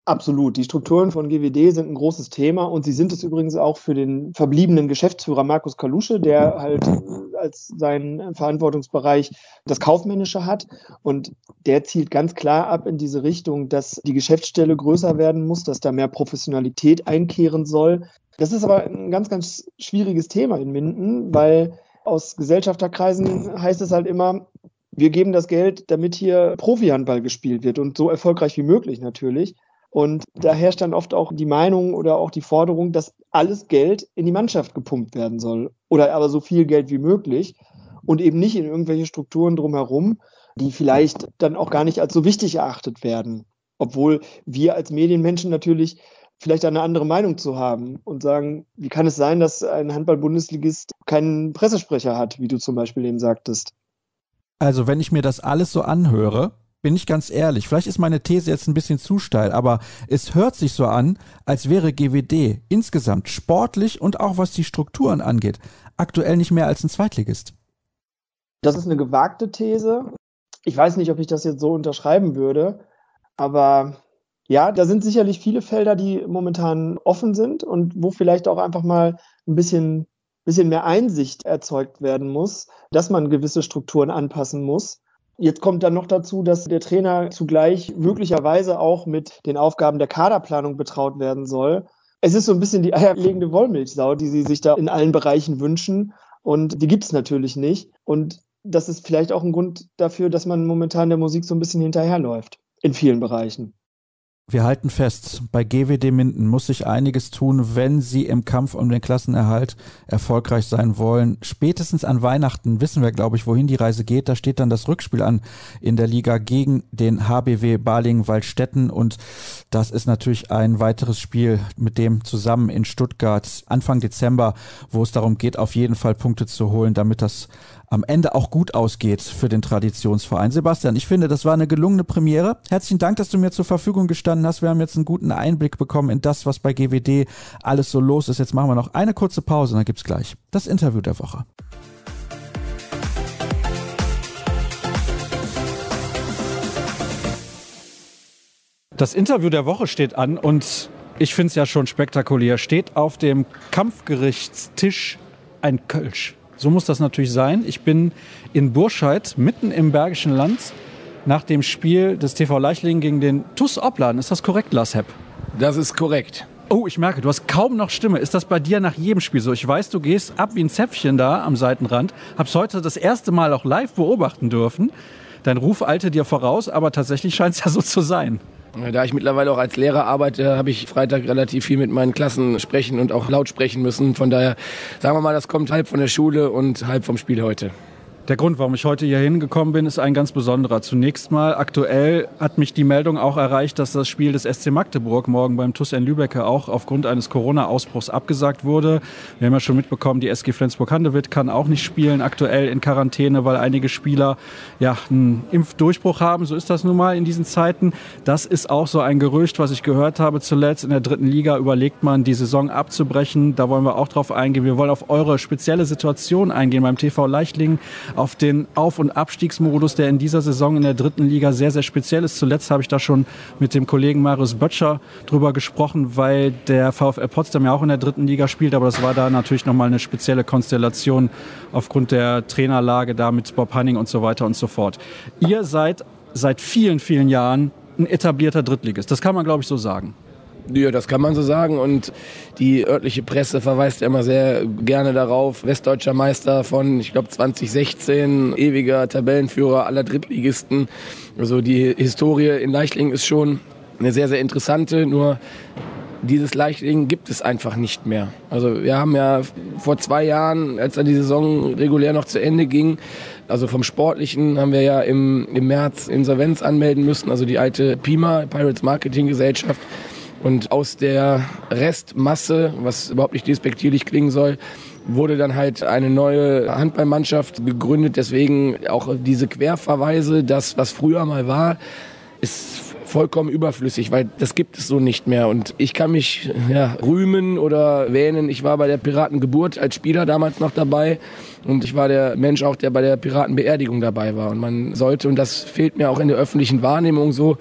Absolut. Die Strukturen von GWD sind ein großes Thema und sie sind es übrigens auch für den verbliebenen Geschäftsführer Markus Kalusche, der halt als seinen Verantwortungsbereich das Kaufmännische hat. Und der zielt ganz klar ab in diese Richtung, dass die Geschäftsstelle größer werden muss, dass da mehr Professionalität einkehren soll. Das ist aber ein ganz, ganz schwieriges Thema in Minden, weil aus Gesellschafterkreisen heißt es halt immer, wir geben das Geld, damit hier Profihandball gespielt wird und so erfolgreich wie möglich natürlich. Und da herrscht dann oft auch die Meinung oder auch die Forderung, dass alles Geld in die Mannschaft gepumpt werden soll oder aber so viel Geld wie möglich und eben nicht in irgendwelche Strukturen drumherum, die vielleicht dann auch gar nicht als so wichtig erachtet werden. Obwohl wir als Medienmenschen natürlich vielleicht eine andere Meinung zu haben und sagen, wie kann es sein, dass ein Handball-Bundesligist keinen Pressesprecher hat, wie du zum Beispiel eben sagtest? Also wenn ich mir das alles so anhöre, bin ich ganz ehrlich, vielleicht ist meine These jetzt ein bisschen zu steil, aber es hört sich so an, als wäre GWD insgesamt sportlich und auch was die Strukturen angeht, aktuell nicht mehr als ein Zweitligist. Das ist eine gewagte These. Ich weiß nicht, ob ich das jetzt so unterschreiben würde, aber ja, da sind sicherlich viele Felder, die momentan offen sind und wo vielleicht auch einfach mal ein bisschen, bisschen mehr Einsicht erzeugt werden muss, dass man gewisse Strukturen anpassen muss. Jetzt kommt dann noch dazu, dass der Trainer zugleich möglicherweise auch mit den Aufgaben der Kaderplanung betraut werden soll. Es ist so ein bisschen die eierlegende Wollmilchsau, die sie sich da in allen Bereichen wünschen. Und die gibt es natürlich nicht. Und das ist vielleicht auch ein Grund dafür, dass man momentan der Musik so ein bisschen hinterherläuft. In vielen Bereichen. Wir halten fest, bei GWD Minden muss sich einiges tun, wenn sie im Kampf um den Klassenerhalt erfolgreich sein wollen. Spätestens an Weihnachten wissen wir, glaube ich, wohin die Reise geht. Da steht dann das Rückspiel an in der Liga gegen den HBW Balingen-Waldstätten und das ist natürlich ein weiteres Spiel mit dem zusammen in Stuttgart Anfang Dezember, wo es darum geht, auf jeden Fall Punkte zu holen, damit das am Ende auch gut ausgeht für den Traditionsverein. Sebastian, ich finde, das war eine gelungene Premiere. Herzlichen Dank, dass du mir zur Verfügung gestanden hast. Wir haben jetzt einen guten Einblick bekommen in das, was bei GWD alles so los ist. Jetzt machen wir noch eine kurze Pause und dann gibt's gleich das Interview der Woche. Das Interview der Woche steht an und ich finde es ja schon spektakulär. Steht auf dem Kampfgerichtstisch ein Kölsch. So muss das natürlich sein. Ich bin in Burscheid, mitten im Bergischen Land, nach dem Spiel des TV Leichlingen gegen den TUS Opladen. Ist das korrekt, Lars Hepp? Das ist korrekt. Oh, ich merke, du hast kaum noch Stimme. Ist das bei dir nach jedem Spiel so? Ich weiß, du gehst ab wie ein Zäpfchen da am Seitenrand. Hab's heute das erste Mal auch live beobachten dürfen. Dein Ruf eilte dir voraus, aber tatsächlich scheint es ja so zu sein. Da ich mittlerweile auch als Lehrer arbeite, habe ich Freitag relativ viel mit meinen Klassen sprechen und auch laut sprechen müssen. Von daher sagen wir mal, das kommt halb von der Schule und halb vom Spiel heute. Der Grund, warum ich heute hier hingekommen bin, ist ein ganz besonderer. Zunächst mal, aktuell hat mich die Meldung auch erreicht, dass das Spiel des SC Magdeburg morgen beim TuS in Lübeck auch aufgrund eines Corona-Ausbruchs abgesagt wurde. Wir haben ja schon mitbekommen, die SG Flensburg-Handewitt kann auch nicht spielen, aktuell in Quarantäne, weil einige Spieler ja einen Impfdurchbruch haben. So ist das nun mal in diesen Zeiten. Das ist auch so ein Gerücht, was ich gehört habe zuletzt. In der dritten Liga überlegt man, die Saison abzubrechen. Da wollen wir auch drauf eingehen. Wir wollen auf eure spezielle Situation eingehen beim TV Leichtlingen auf den Auf- und Abstiegsmodus, der in dieser Saison in der dritten Liga sehr, sehr speziell ist. Zuletzt habe ich da schon mit dem Kollegen Marius Böttcher drüber gesprochen, weil der VfL Potsdam ja auch in der dritten Liga spielt, aber das war da natürlich nochmal eine spezielle Konstellation aufgrund der Trainerlage da mit Bob Hanning und so weiter und so fort. Ihr seid seit vielen, vielen Jahren ein etablierter Drittligist. Das kann man, glaube ich, so sagen. Ja, das kann man so sagen. Und die örtliche Presse verweist ja immer sehr gerne darauf. Westdeutscher Meister von, ich glaube, 2016, ewiger Tabellenführer aller Drittligisten. Also die Historie in Leichtlingen ist schon eine sehr, sehr interessante. Nur dieses Leichtlingen gibt es einfach nicht mehr. Also wir haben ja vor zwei Jahren, als dann die Saison regulär noch zu Ende ging, also vom Sportlichen haben wir ja im, im März Insolvenz anmelden müssen, also die alte PIMA, Pirates Marketing Gesellschaft. Und aus der Restmasse, was überhaupt nicht despektierlich klingen soll, wurde dann halt eine neue Handballmannschaft gegründet. Deswegen auch diese Querverweise, das, was früher mal war, ist vollkommen überflüssig, weil das gibt es so nicht mehr. Und ich kann mich ja, rühmen oder wähnen. Ich war bei der Piratengeburt als Spieler damals noch dabei. Und ich war der Mensch auch, der bei der Piratenbeerdigung dabei war. Und man sollte, und das fehlt mir auch in der öffentlichen Wahrnehmung so,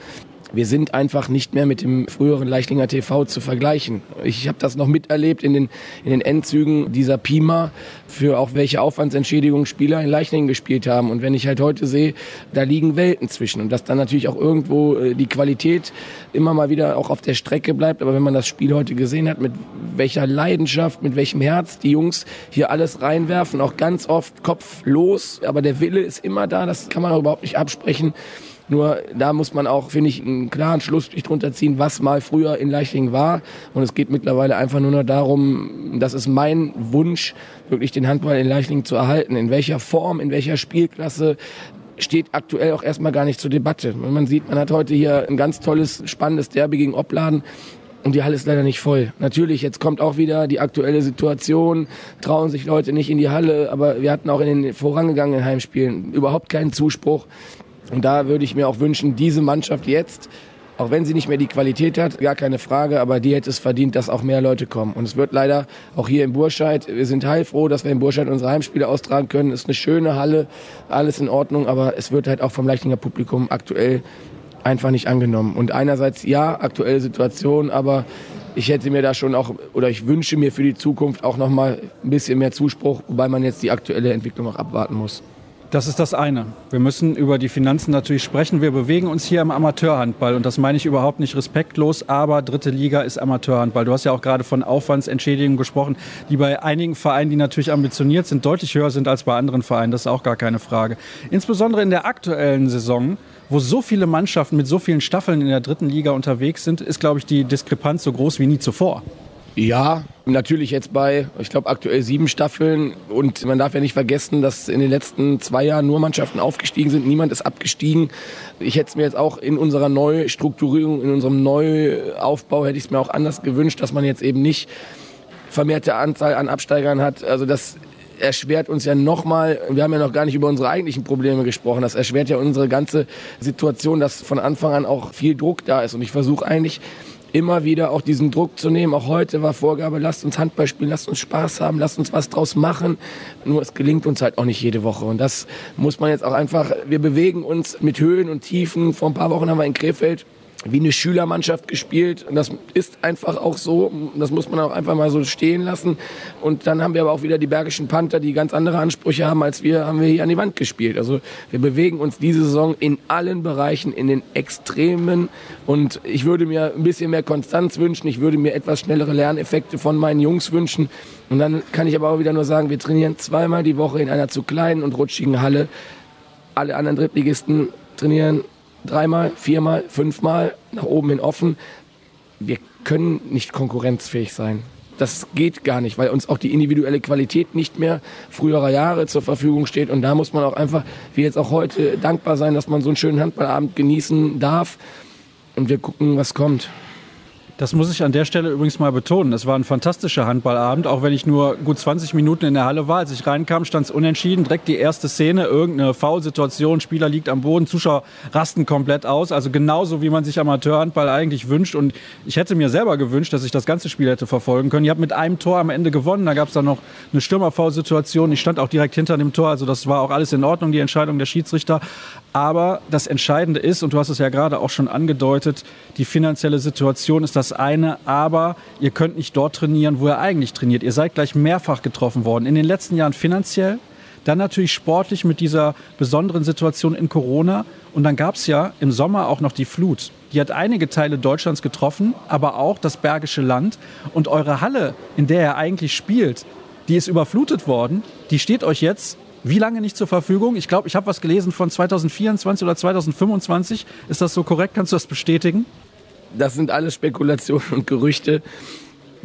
wir sind einfach nicht mehr mit dem früheren Leichtlinger TV zu vergleichen. Ich habe das noch miterlebt in den, in den Endzügen dieser Pima, für auch welche Aufwandsentschädigung Spieler in Leichlingen gespielt haben. Und wenn ich halt heute sehe, da liegen Welten zwischen. Und dass dann natürlich auch irgendwo äh, die Qualität immer mal wieder auch auf der Strecke bleibt. Aber wenn man das Spiel heute gesehen hat, mit welcher Leidenschaft, mit welchem Herz die Jungs hier alles reinwerfen, auch ganz oft kopflos. Aber der Wille ist immer da, das kann man überhaupt nicht absprechen. Nur da muss man auch, finde ich, einen klaren Schlussstrich drunter ziehen, was mal früher in Leichting war. Und es geht mittlerweile einfach nur noch darum, das ist mein Wunsch, wirklich den Handball in Leichting zu erhalten. In welcher Form, in welcher Spielklasse, steht aktuell auch erstmal gar nicht zur Debatte. Man sieht, man hat heute hier ein ganz tolles, spannendes Derby gegen Opladen. Und die Halle ist leider nicht voll. Natürlich, jetzt kommt auch wieder die aktuelle Situation, trauen sich Leute nicht in die Halle, aber wir hatten auch in den vorangegangenen Heimspielen überhaupt keinen Zuspruch. Und da würde ich mir auch wünschen, diese Mannschaft jetzt, auch wenn sie nicht mehr die Qualität hat, gar keine Frage, aber die hätte es verdient, dass auch mehr Leute kommen. Und es wird leider auch hier in Burscheid, wir sind heilfroh, dass wir in Burscheid unsere Heimspiele austragen können. Es ist eine schöne Halle, alles in Ordnung, aber es wird halt auch vom Leichtinger Publikum aktuell einfach nicht angenommen. Und einerseits ja, aktuelle Situation, aber ich hätte mir da schon auch, oder ich wünsche mir für die Zukunft auch nochmal ein bisschen mehr Zuspruch, wobei man jetzt die aktuelle Entwicklung auch abwarten muss. Das ist das eine. Wir müssen über die Finanzen natürlich sprechen. Wir bewegen uns hier im Amateurhandball und das meine ich überhaupt nicht respektlos, aber dritte Liga ist Amateurhandball. Du hast ja auch gerade von Aufwandsentschädigungen gesprochen, die bei einigen Vereinen, die natürlich ambitioniert sind, deutlich höher sind als bei anderen Vereinen. Das ist auch gar keine Frage. Insbesondere in der aktuellen Saison, wo so viele Mannschaften mit so vielen Staffeln in der dritten Liga unterwegs sind, ist, glaube ich, die Diskrepanz so groß wie nie zuvor. Ja, natürlich jetzt bei, ich glaube, aktuell sieben Staffeln. Und man darf ja nicht vergessen, dass in den letzten zwei Jahren nur Mannschaften aufgestiegen sind. Niemand ist abgestiegen. Ich hätte es mir jetzt auch in unserer Neustrukturierung, in unserem Neuaufbau, hätte ich es mir auch anders gewünscht, dass man jetzt eben nicht vermehrte Anzahl an Absteigern hat. Also das erschwert uns ja nochmal, wir haben ja noch gar nicht über unsere eigentlichen Probleme gesprochen, das erschwert ja unsere ganze Situation, dass von Anfang an auch viel Druck da ist. Und ich versuche eigentlich immer wieder auch diesen Druck zu nehmen. Auch heute war Vorgabe, lasst uns Handball spielen, lasst uns Spaß haben, lasst uns was draus machen. Nur es gelingt uns halt auch nicht jede Woche. Und das muss man jetzt auch einfach, wir bewegen uns mit Höhen und Tiefen. Vor ein paar Wochen haben wir in Krefeld wie eine Schülermannschaft gespielt. Und das ist einfach auch so. Das muss man auch einfach mal so stehen lassen. Und dann haben wir aber auch wieder die Bergischen Panther, die ganz andere Ansprüche haben als wir, haben wir hier an die Wand gespielt. Also wir bewegen uns diese Saison in allen Bereichen, in den Extremen. Und ich würde mir ein bisschen mehr Konstanz wünschen. Ich würde mir etwas schnellere Lerneffekte von meinen Jungs wünschen. Und dann kann ich aber auch wieder nur sagen, wir trainieren zweimal die Woche in einer zu kleinen und rutschigen Halle. Alle anderen Drittligisten trainieren dreimal, viermal, fünfmal nach oben hin offen. Wir können nicht konkurrenzfähig sein. das geht gar nicht, weil uns auch die individuelle Qualität nicht mehr früherer Jahre zur Verfügung steht. Und da muss man auch einfach, wie jetzt auch heute, dankbar sein, dass man so einen schönen Handballabend genießen darf. Und wir gucken, was kommt. Das muss ich an der Stelle übrigens mal betonen. Es war ein fantastischer Handballabend, auch wenn ich nur gut 20 Minuten in der Halle war. Als ich reinkam, stand es unentschieden. Direkt die erste Szene, irgendeine Foulsituation, Spieler liegt am Boden, Zuschauer rasten komplett aus. Also genauso, wie man sich Amateurhandball eigentlich wünscht. Und ich hätte mir selber gewünscht, dass ich das ganze Spiel hätte verfolgen können. Ich habe mit einem Tor am Ende gewonnen. Da gab es dann noch eine Stürmerfoulsituation. Ich stand auch direkt hinter dem Tor. Also das war auch alles in Ordnung, die Entscheidung der Schiedsrichter. Aber das Entscheidende ist, und du hast es ja gerade auch schon angedeutet, die finanzielle Situation ist das eine, aber ihr könnt nicht dort trainieren, wo ihr eigentlich trainiert. Ihr seid gleich mehrfach getroffen worden. In den letzten Jahren finanziell, dann natürlich sportlich mit dieser besonderen Situation in Corona. Und dann gab es ja im Sommer auch noch die Flut. Die hat einige Teile Deutschlands getroffen, aber auch das Bergische Land. Und eure Halle, in der ihr eigentlich spielt, die ist überflutet worden. Die steht euch jetzt wie lange nicht zur Verfügung? Ich glaube, ich habe was gelesen von 2024 oder 2025. Ist das so korrekt? Kannst du das bestätigen? Das sind alles Spekulationen und Gerüchte.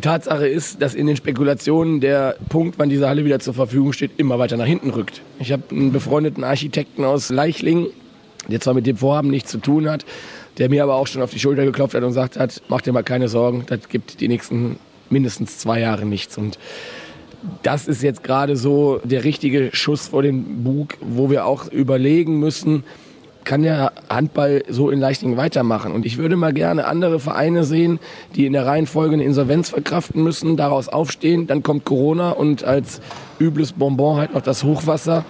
Tatsache ist, dass in den Spekulationen der Punkt, wann diese Halle wieder zur Verfügung steht, immer weiter nach hinten rückt. Ich habe einen befreundeten Architekten aus Leichlingen, der zwar mit dem Vorhaben nichts zu tun hat, der mir aber auch schon auf die Schulter geklopft hat und gesagt hat, mach dir mal keine Sorgen, das gibt die nächsten mindestens zwei Jahre nichts. Und das ist jetzt gerade so der richtige Schuss vor den Bug, wo wir auch überlegen müssen, kann der Handball so in Leichting weitermachen. Und ich würde mal gerne andere Vereine sehen, die in der Reihenfolge eine Insolvenz verkraften müssen, daraus aufstehen. Dann kommt Corona und als übles Bonbon halt noch das Hochwasser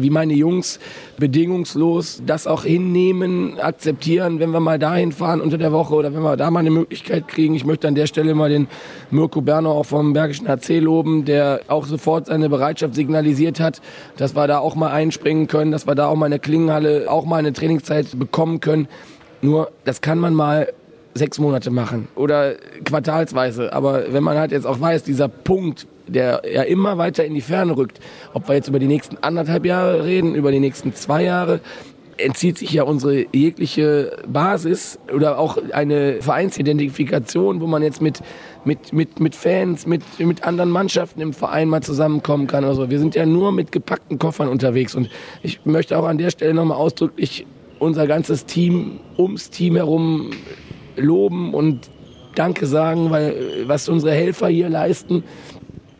wie meine Jungs bedingungslos das auch hinnehmen, akzeptieren, wenn wir mal dahin fahren unter der Woche oder wenn wir da mal eine Möglichkeit kriegen. Ich möchte an der Stelle mal den Mirko Berner auch vom Bergischen HC loben, der auch sofort seine Bereitschaft signalisiert hat, dass wir da auch mal einspringen können, dass wir da auch mal in der Klingenhalle auch mal eine Trainingszeit bekommen können. Nur, das kann man mal sechs Monate machen oder quartalsweise. Aber wenn man halt jetzt auch weiß, dieser Punkt, der ja immer weiter in die Ferne rückt, ob wir jetzt über die nächsten anderthalb Jahre reden, über die nächsten zwei Jahre, entzieht sich ja unsere jegliche Basis oder auch eine Vereinsidentifikation, wo man jetzt mit, mit, mit, mit Fans, mit, mit anderen Mannschaften im Verein mal zusammenkommen kann. Also wir sind ja nur mit gepackten Koffern unterwegs und ich möchte auch an der Stelle nochmal ausdrücklich unser ganzes Team ums Team herum loben und Danke sagen, weil was unsere Helfer hier leisten,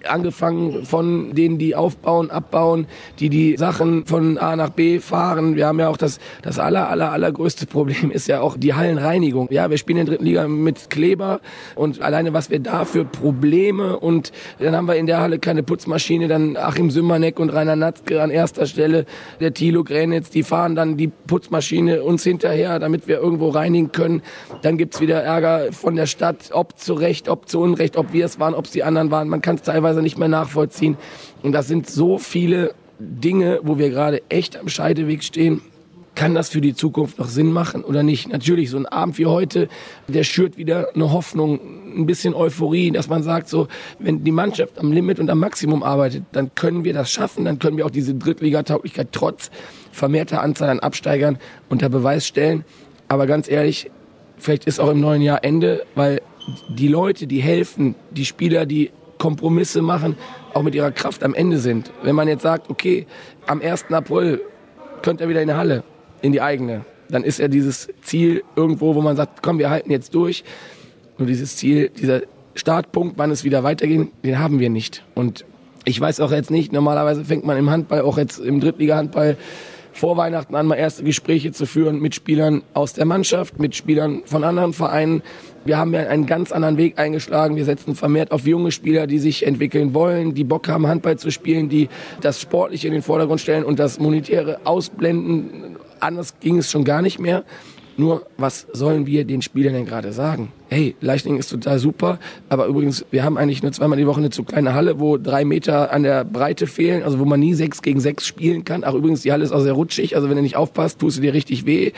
angefangen von denen, die aufbauen, abbauen, die die Sachen von A nach B fahren. Wir haben ja auch das, das aller, aller, allergrößte Problem ist ja auch die Hallenreinigung. Ja, wir spielen in der dritten Liga mit Kleber und alleine was wir da für Probleme und dann haben wir in der Halle keine Putzmaschine, dann Achim Sümmerneck und Rainer Natzke an erster Stelle, der Thilo Grenitz, die fahren dann die Putzmaschine uns hinterher, damit wir irgendwo reinigen können. Dann gibt's wieder Ärger von der Stadt, ob zu Recht, ob zu Unrecht, ob wir es waren, ob es die anderen waren. Man kann es teilweise teilweise nicht mehr nachvollziehen. Und das sind so viele Dinge, wo wir gerade echt am Scheideweg stehen. Kann das für die Zukunft noch Sinn machen oder nicht? Natürlich, so ein Abend wie heute, der schürt wieder eine Hoffnung, ein bisschen Euphorie, dass man sagt, so, wenn die Mannschaft am Limit und am Maximum arbeitet, dann können wir das schaffen, dann können wir auch diese Drittligatauglichkeit trotz vermehrter Anzahl an Absteigern unter Beweis stellen. Aber ganz ehrlich, vielleicht ist auch im neuen Jahr Ende, weil die Leute, die helfen, die Spieler, die Kompromisse machen, auch mit ihrer Kraft am Ende sind. Wenn man jetzt sagt, okay, am 1. April könnt ihr wieder in die Halle, in die eigene, dann ist ja dieses Ziel irgendwo, wo man sagt, komm, wir halten jetzt durch. Nur dieses Ziel, dieser Startpunkt, wann es wieder weitergeht, den haben wir nicht. Und ich weiß auch jetzt nicht, normalerweise fängt man im Handball, auch jetzt im Drittliga-Handball, vor Weihnachten an, mal erste Gespräche zu führen mit Spielern aus der Mannschaft, mit Spielern von anderen Vereinen. Wir haben ja einen ganz anderen Weg eingeschlagen. Wir setzen vermehrt auf junge Spieler, die sich entwickeln wollen, die Bock haben, Handball zu spielen, die das Sportliche in den Vordergrund stellen und das Monetäre ausblenden. Anders ging es schon gar nicht mehr. Nur, was sollen wir den Spielern denn gerade sagen? Hey, Leichting ist total super, aber übrigens, wir haben eigentlich nur zweimal die Woche eine zu kleine Halle, wo drei Meter an der Breite fehlen, also wo man nie sechs gegen sechs spielen kann. Ach, übrigens, die Halle ist auch sehr rutschig, also wenn du nicht aufpasst, tust du dir richtig weh.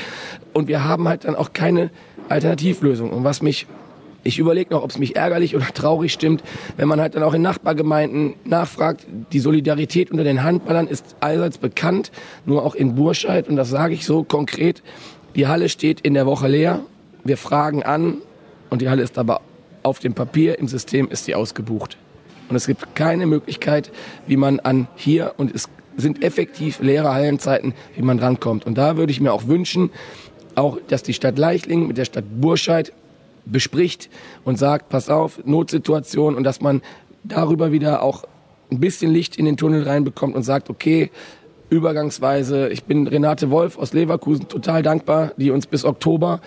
Und wir haben halt dann auch keine Alternativlösung. Und was mich ich überlege noch, ob es mich ärgerlich oder traurig stimmt, wenn man halt dann auch in Nachbargemeinden nachfragt. Die Solidarität unter den Handballern ist allseits bekannt, nur auch in Burscheid. Und das sage ich so konkret. Die Halle steht in der Woche leer. Wir fragen an und die Halle ist aber auf dem Papier, im System ist die ausgebucht. Und es gibt keine Möglichkeit, wie man an hier und es sind effektiv leere Hallenzeiten, wie man rankommt. Und da würde ich mir auch wünschen, auch, dass die Stadt Leichling mit der Stadt Burscheid bespricht und sagt, pass auf, Notsituation und dass man darüber wieder auch ein bisschen Licht in den Tunnel reinbekommt und sagt, okay, übergangsweise, ich bin Renate Wolf aus Leverkusen total dankbar, die uns bis Oktober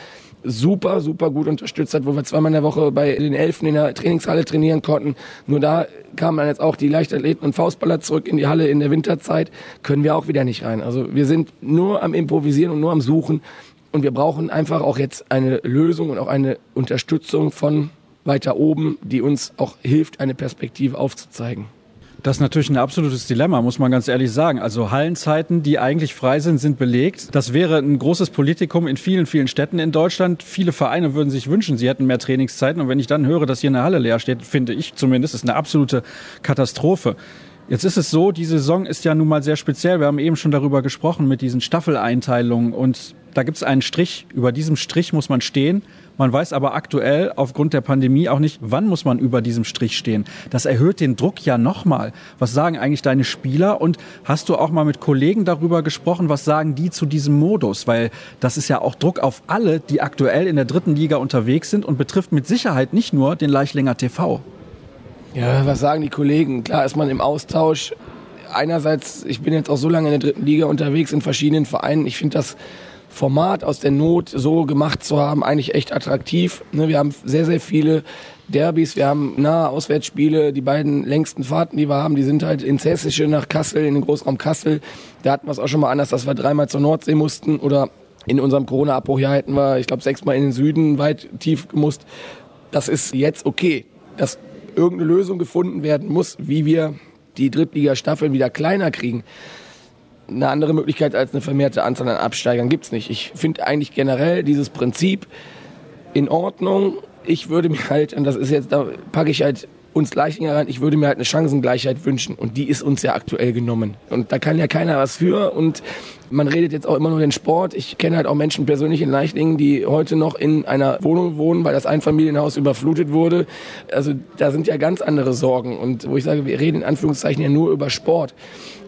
super, super gut unterstützt hat, wo wir zweimal in der Woche bei den Elfen in der Trainingshalle trainieren konnten. Nur da kamen dann jetzt auch die Leichtathleten und Faustballer zurück in die Halle in der Winterzeit, können wir auch wieder nicht rein. Also wir sind nur am Improvisieren und nur am Suchen und wir brauchen einfach auch jetzt eine Lösung und auch eine Unterstützung von weiter oben, die uns auch hilft, eine Perspektive aufzuzeigen. Das ist natürlich ein absolutes Dilemma, muss man ganz ehrlich sagen. Also Hallenzeiten, die eigentlich frei sind, sind belegt. Das wäre ein großes Politikum in vielen, vielen Städten in Deutschland. Viele Vereine würden sich wünschen, sie hätten mehr Trainingszeiten. Und wenn ich dann höre, dass hier eine Halle leer steht, finde ich zumindest, ist eine absolute Katastrophe. Jetzt ist es so, die Saison ist ja nun mal sehr speziell. Wir haben eben schon darüber gesprochen mit diesen Staffeleinteilungen und da gibt es einen Strich. Über diesem Strich muss man stehen. Man weiß aber aktuell aufgrund der Pandemie auch nicht, wann muss man über diesem Strich stehen. Das erhöht den Druck ja nochmal. Was sagen eigentlich deine Spieler? Und hast du auch mal mit Kollegen darüber gesprochen? Was sagen die zu diesem Modus? Weil das ist ja auch Druck auf alle, die aktuell in der dritten Liga unterwegs sind und betrifft mit Sicherheit nicht nur den Leichlinger TV. Ja, was sagen die Kollegen? Klar ist man im Austausch. Einerseits, ich bin jetzt auch so lange in der dritten Liga unterwegs in verschiedenen Vereinen. Ich finde das Format aus der Not so gemacht zu haben, eigentlich echt attraktiv. Ne, wir haben sehr, sehr viele Derbys, wir haben nahe Auswärtsspiele, die beiden längsten Fahrten, die wir haben, die sind halt ins Hessische nach Kassel, in den Großraum Kassel. Da hatten wir es auch schon mal anders, dass wir dreimal zur Nordsee mussten oder in unserem Corona-Abbruchjahr hätten wir, ich glaube, sechsmal in den Süden weit tief gemusst. Das ist jetzt okay, dass irgendeine Lösung gefunden werden muss, wie wir die Drittliga-Staffeln wieder kleiner kriegen eine andere Möglichkeit als eine vermehrte Anzahl an Absteigern gibt's nicht. Ich finde eigentlich generell dieses Prinzip in Ordnung. Ich würde mir halt, und das ist jetzt, da packe ich halt uns Leichinger rein, ich würde mir halt eine Chancengleichheit wünschen. Und die ist uns ja aktuell genommen. Und da kann ja keiner was für. Und man redet jetzt auch immer nur den Sport. Ich kenne halt auch Menschen persönlich in Leichlingen, die heute noch in einer Wohnung wohnen, weil das Einfamilienhaus überflutet wurde. Also da sind ja ganz andere Sorgen. Und wo ich sage, wir reden in Anführungszeichen ja nur über Sport.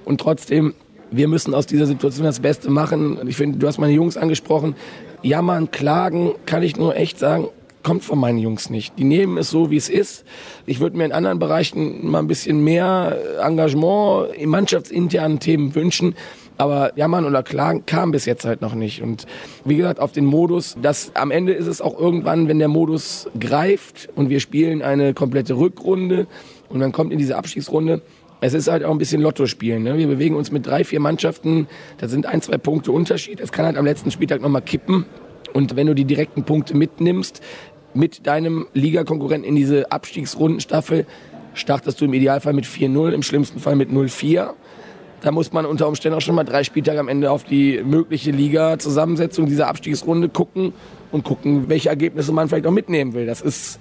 Und trotzdem wir müssen aus dieser Situation das Beste machen. Ich finde, du hast meine Jungs angesprochen. Jammern, klagen, kann ich nur echt sagen, kommt von meinen Jungs nicht. Die nehmen es so, wie es ist. Ich würde mir in anderen Bereichen mal ein bisschen mehr Engagement in mannschaftsinternen Themen wünschen. Aber jammern oder klagen kam bis jetzt halt noch nicht. Und wie gesagt, auf den Modus, das am Ende ist es auch irgendwann, wenn der Modus greift und wir spielen eine komplette Rückrunde und man kommt in diese Abschiedsrunde, es ist halt auch ein bisschen Lotto spielen. Ne? Wir bewegen uns mit drei, vier Mannschaften. Da sind ein, zwei Punkte Unterschied. Es kann halt am letzten Spieltag nochmal kippen. Und wenn du die direkten Punkte mitnimmst, mit deinem Ligakonkurrenten in diese Abstiegsrundenstaffel, startest du im Idealfall mit 4-0, im schlimmsten Fall mit 0-4. Da muss man unter Umständen auch schon mal drei Spieltage am Ende auf die mögliche Liga-Zusammensetzung dieser Abstiegsrunde gucken und gucken, welche Ergebnisse man vielleicht auch mitnehmen will. Das ist,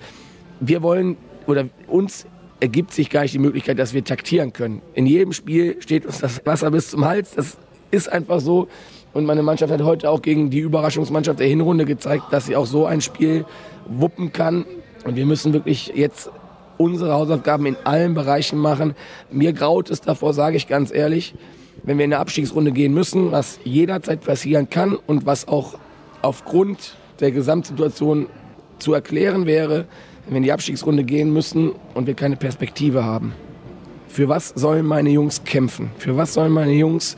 wir wollen oder uns ergibt sich gar nicht die Möglichkeit, dass wir taktieren können. In jedem Spiel steht uns das Wasser bis zum Hals. Das ist einfach so. Und meine Mannschaft hat heute auch gegen die Überraschungsmannschaft der Hinrunde gezeigt, dass sie auch so ein Spiel wuppen kann. Und wir müssen wirklich jetzt unsere Hausaufgaben in allen Bereichen machen. Mir graut es davor, sage ich ganz ehrlich, wenn wir in eine Abstiegsrunde gehen müssen, was jederzeit passieren kann und was auch aufgrund der Gesamtsituation zu erklären wäre, wenn die Abstiegsrunde gehen müssen und wir keine Perspektive haben. Für was sollen meine Jungs kämpfen? Für was sollen meine Jungs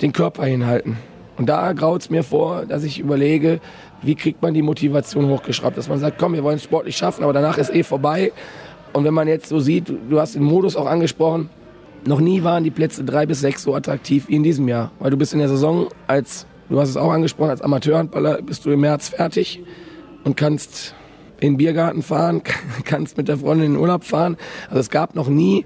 den Körper hinhalten? Und da graut es mir vor, dass ich überlege, wie kriegt man die Motivation hochgeschraubt, dass man sagt, komm, wir wollen es sportlich schaffen, aber danach ist eh vorbei. Und wenn man jetzt so sieht, du hast den Modus auch angesprochen, noch nie waren die Plätze drei bis sechs so attraktiv wie in diesem Jahr. Weil du bist in der Saison als, du hast es auch angesprochen, als Amateurhandballer bist du im März fertig und kannst in den Biergarten fahren, [LAUGHS] kannst mit der Freundin in den Urlaub fahren. Also es gab noch nie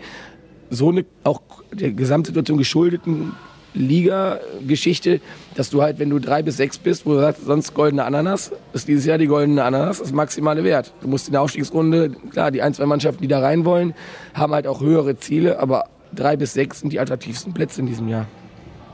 so eine auch der Gesamtsituation geschuldeten Liga-Geschichte, dass du halt, wenn du drei bis sechs bist, wo du sagst, sonst goldene Ananas, ist dieses Jahr die goldene Ananas das maximale Wert. Du musst in der Aufstiegsrunde, klar, die ein, zwei Mannschaften, die da rein wollen, haben halt auch höhere Ziele, aber drei bis sechs sind die attraktivsten Plätze in diesem Jahr.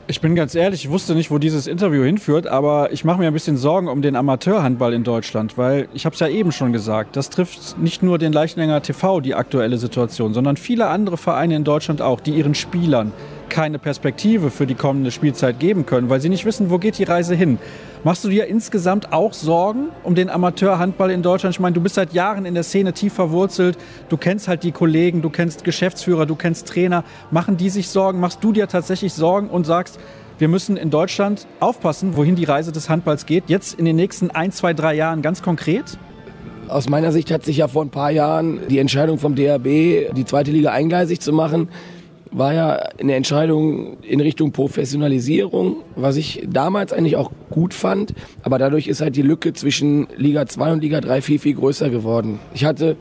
Ich bin ganz ehrlich, ich wusste nicht, wo dieses Interview hinführt, aber ich mache mir ein bisschen Sorgen um den Amateurhandball in Deutschland, weil ich habe es ja eben schon gesagt, das trifft nicht nur den Leichtenlänger TV, die aktuelle Situation, sondern viele andere Vereine in Deutschland auch, die ihren Spielern keine Perspektive für die kommende Spielzeit geben können, weil sie nicht wissen, wo geht die Reise hin. Machst du dir insgesamt auch Sorgen um den Amateurhandball in Deutschland? Ich meine, du bist seit Jahren in der Szene tief verwurzelt. Du kennst halt die Kollegen, du kennst Geschäftsführer, du kennst Trainer. Machen die sich Sorgen? Machst du dir tatsächlich Sorgen und sagst, wir müssen in Deutschland aufpassen, wohin die Reise des Handballs geht? Jetzt in den nächsten ein, zwei, drei Jahren ganz konkret? Aus meiner Sicht hat sich ja vor ein paar Jahren die Entscheidung vom DRB, die zweite Liga eingleisig zu machen, war ja eine Entscheidung in Richtung Professionalisierung, was ich damals eigentlich auch gut fand. Aber dadurch ist halt die Lücke zwischen Liga 2 und Liga 3 viel, viel größer geworden. Ich hatte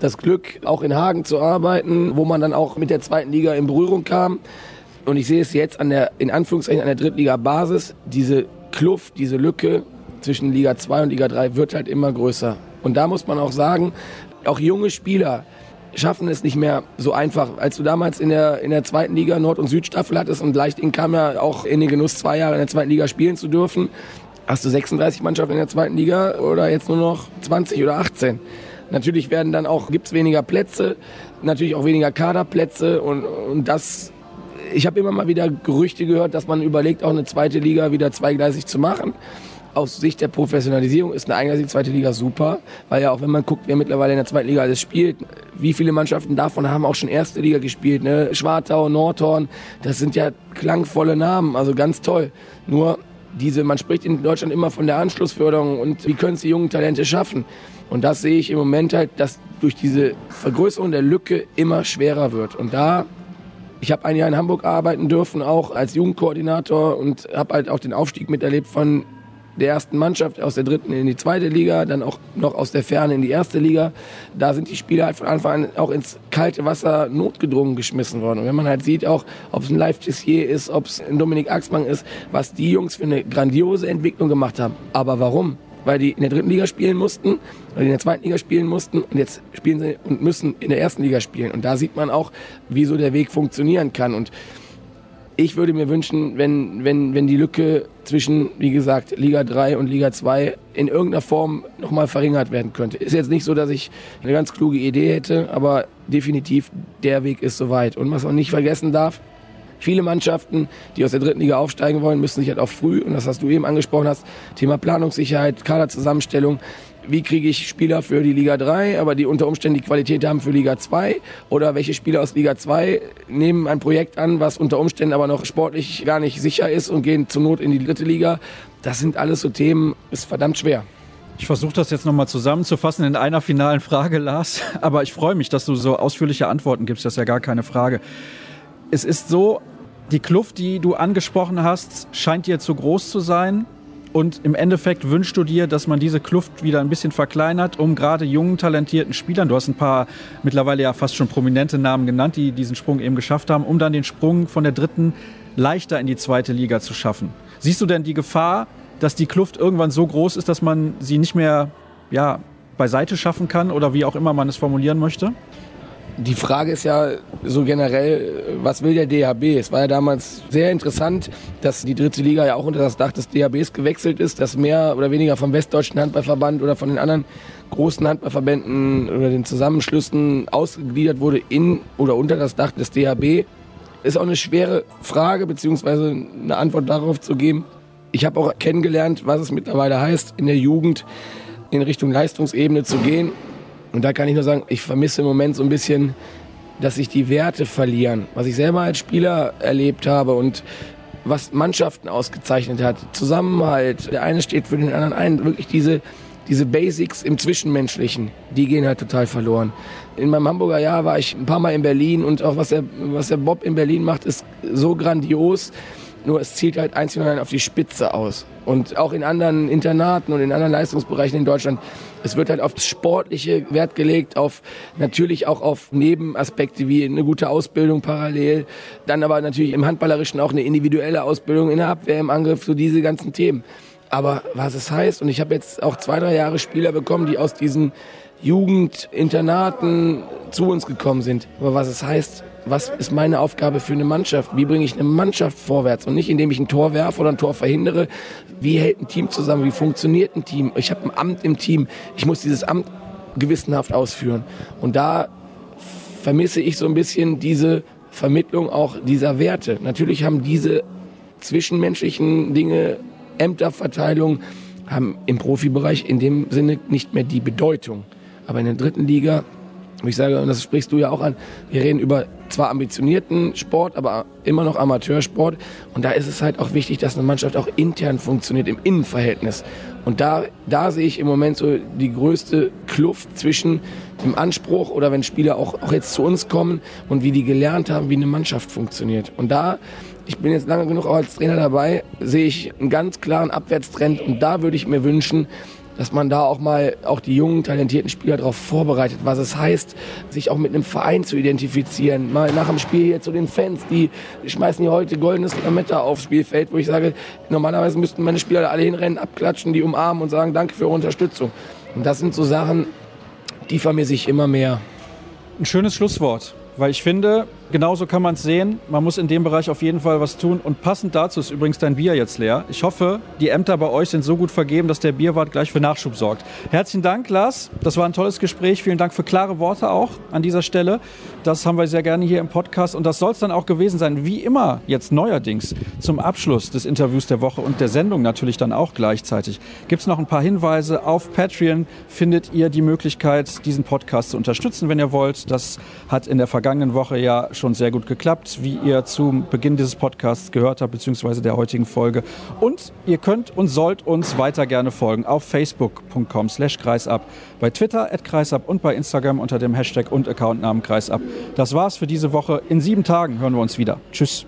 das Glück, auch in Hagen zu arbeiten, wo man dann auch mit der zweiten Liga in Berührung kam. Und ich sehe es jetzt an der, in Anführungszeichen, an der Drittliga-Basis. Diese Kluft, diese Lücke zwischen Liga 2 und Liga 3 wird halt immer größer. Und da muss man auch sagen, auch junge Spieler, schaffen es nicht mehr so einfach. Als du damals in der, in der zweiten Liga Nord- und Südstaffel hattest und Leichting kam ja auch in den Genuss, zwei Jahre in der zweiten Liga spielen zu dürfen, hast du 36 Mannschaften in der zweiten Liga oder jetzt nur noch 20 oder 18. Natürlich werden dann auch, gibt's weniger Plätze, natürlich auch weniger Kaderplätze und, und das, ich habe immer mal wieder Gerüchte gehört, dass man überlegt, auch eine zweite Liga wieder zweigleisig zu machen aus Sicht der Professionalisierung ist eine eingleisige zweite Liga super, weil ja auch wenn man guckt, wer mittlerweile in der zweiten Liga alles spielt, wie viele Mannschaften davon haben auch schon erste Liga gespielt, ne? Schwartau, Nordhorn, das sind ja klangvolle Namen, also ganz toll. Nur diese, man spricht in Deutschland immer von der Anschlussförderung und wie können es die jungen Talente schaffen. Und das sehe ich im Moment halt, dass durch diese Vergrößerung der Lücke immer schwerer wird. Und da ich habe ein Jahr in Hamburg arbeiten dürfen, auch als Jugendkoordinator und habe halt auch den Aufstieg miterlebt von der ersten Mannschaft aus der dritten in die zweite Liga, dann auch noch aus der Ferne in die erste Liga. Da sind die Spieler halt von Anfang an auch ins kalte Wasser notgedrungen geschmissen worden. Und wenn man halt sieht, auch ob es ein Live Tissier ist, ob es ein Dominik Axmann ist, was die Jungs für eine grandiose Entwicklung gemacht haben. Aber warum? Weil die in der dritten Liga spielen mussten, weil die in der zweiten Liga spielen mussten und jetzt spielen sie und müssen in der ersten Liga spielen. Und da sieht man auch, wie so der Weg funktionieren kann. Und ich würde mir wünschen, wenn, wenn, wenn die Lücke zwischen, wie gesagt, Liga 3 und Liga 2 in irgendeiner Form nochmal verringert werden könnte. Ist jetzt nicht so, dass ich eine ganz kluge Idee hätte, aber definitiv der Weg ist soweit. Und was man nicht vergessen darf, viele Mannschaften, die aus der dritten Liga aufsteigen wollen, müssen sich halt auch früh, und das hast du eben angesprochen hast, Thema Planungssicherheit, Kaderzusammenstellung, wie kriege ich Spieler für die Liga 3, aber die unter Umständen die Qualität haben für Liga 2 oder welche Spieler aus Liga 2 nehmen ein Projekt an, was unter Umständen aber noch sportlich gar nicht sicher ist und gehen zur Not in die dritte Liga. Das sind alles so Themen, ist verdammt schwer. Ich versuche das jetzt nochmal zusammenzufassen in einer finalen Frage, Lars. [LAUGHS] Aber ich freue mich, dass du so ausführliche Antworten gibst. Das ist ja gar keine Frage. Es ist so, die Kluft, die du angesprochen hast, scheint dir zu groß zu sein. Und im Endeffekt wünschst du dir, dass man diese Kluft wieder ein bisschen verkleinert, um gerade jungen, talentierten Spielern, du hast ein paar mittlerweile ja fast schon prominente Namen genannt, die diesen Sprung eben geschafft haben, um dann den Sprung von der dritten leichter in die zweite Liga zu schaffen. Siehst du denn die Gefahr, dass die Kluft irgendwann so groß ist, dass man sie nicht mehr ja, beiseite schaffen kann oder wie auch immer man es formulieren möchte? Die Frage ist ja so generell, was will der DHB? Es war ja damals sehr interessant, dass die dritte Liga ja auch unter das Dach des DHBs gewechselt ist, dass mehr oder weniger vom Westdeutschen Handballverband oder von den anderen großen Handballverbänden oder den Zusammenschlüssen ausgegliedert wurde in oder unter das Dach des DHB. Ist auch eine schwere Frage, beziehungsweise eine Antwort darauf zu geben. Ich habe auch kennengelernt, was es mittlerweile heißt, in der Jugend in Richtung Leistungsebene zu gehen und da kann ich nur sagen, ich vermisse im Moment so ein bisschen, dass sich die Werte verlieren. Was ich selber als Spieler erlebt habe und was Mannschaften ausgezeichnet hat. Zusammenhalt, der eine steht für den anderen ein. Wirklich diese, diese Basics im Zwischenmenschlichen, die gehen halt total verloren. In meinem Hamburger Jahr war ich ein paar Mal in Berlin und auch was der, was der Bob in Berlin macht, ist so grandios. Nur es zielt halt einzig und allein auf die Spitze aus. Und auch in anderen Internaten und in anderen Leistungsbereichen in Deutschland, es wird halt auf das Sportliche Wert gelegt, auf natürlich auch auf Nebenaspekte wie eine gute Ausbildung parallel, dann aber natürlich im Handballerischen auch eine individuelle Ausbildung in der Abwehr, im Angriff, so diese ganzen Themen. Aber was es heißt, und ich habe jetzt auch zwei, drei Jahre Spieler bekommen, die aus diesen Jugendinternaten zu uns gekommen sind. Aber was es heißt, was ist meine Aufgabe für eine Mannschaft? Wie bringe ich eine Mannschaft vorwärts? Und nicht, indem ich ein Tor werfe oder ein Tor verhindere. Wie hält ein Team zusammen? Wie funktioniert ein Team? Ich habe ein Amt im Team. Ich muss dieses Amt gewissenhaft ausführen. Und da vermisse ich so ein bisschen diese Vermittlung auch dieser Werte. Natürlich haben diese zwischenmenschlichen Dinge, Ämterverteilung, haben im Profibereich in dem Sinne nicht mehr die Bedeutung. Aber in der dritten Liga, ich sage, und das sprichst du ja auch an, wir reden über zwar ambitionierten Sport, aber immer noch Amateursport. Und da ist es halt auch wichtig, dass eine Mannschaft auch intern funktioniert, im Innenverhältnis. Und da, da sehe ich im Moment so die größte Kluft zwischen dem Anspruch oder wenn Spieler auch, auch jetzt zu uns kommen und wie die gelernt haben, wie eine Mannschaft funktioniert. Und da ich bin jetzt lange genug auch als Trainer dabei, sehe ich einen ganz klaren Abwärtstrend und da würde ich mir wünschen, dass man da auch mal auch die jungen, talentierten Spieler darauf vorbereitet, was es heißt, sich auch mit einem Verein zu identifizieren. Mal nach dem Spiel hier zu den Fans, die, schmeißen hier heute goldenes Lametta aufs Spielfeld, wo ich sage, normalerweise müssten meine Spieler da alle hinrennen, abklatschen, die umarmen und sagen, danke für eure Unterstützung. Und das sind so Sachen, die vermisse ich immer mehr. Ein schönes Schlusswort, weil ich finde, genauso kann man es sehen. Man muss in dem Bereich auf jeden Fall was tun. Und passend dazu ist übrigens dein Bier jetzt leer. Ich hoffe, die Ämter bei euch sind so gut vergeben, dass der Bierwart gleich für Nachschub sorgt. Herzlichen Dank, Lars. Das war ein tolles Gespräch. Vielen Dank für klare Worte auch an dieser Stelle. Das haben wir sehr gerne hier im Podcast. Und das soll es dann auch gewesen sein. Wie immer jetzt neuerdings zum Abschluss des Interviews der Woche und der Sendung natürlich dann auch gleichzeitig. Gibt es noch ein paar Hinweise. Auf Patreon findet ihr die Möglichkeit, diesen Podcast zu unterstützen, wenn ihr wollt. Das hat in der vergangenen Woche ja schon sehr gut geklappt, wie ihr zu Beginn dieses Podcasts gehört habt, beziehungsweise der heutigen Folge. Und ihr könnt und sollt uns weiter gerne folgen auf facebook.com slash kreisab, bei Twitter at kreisab und bei Instagram unter dem Hashtag und Accountnamen kreisab. Das war's für diese Woche. In sieben Tagen hören wir uns wieder. Tschüss.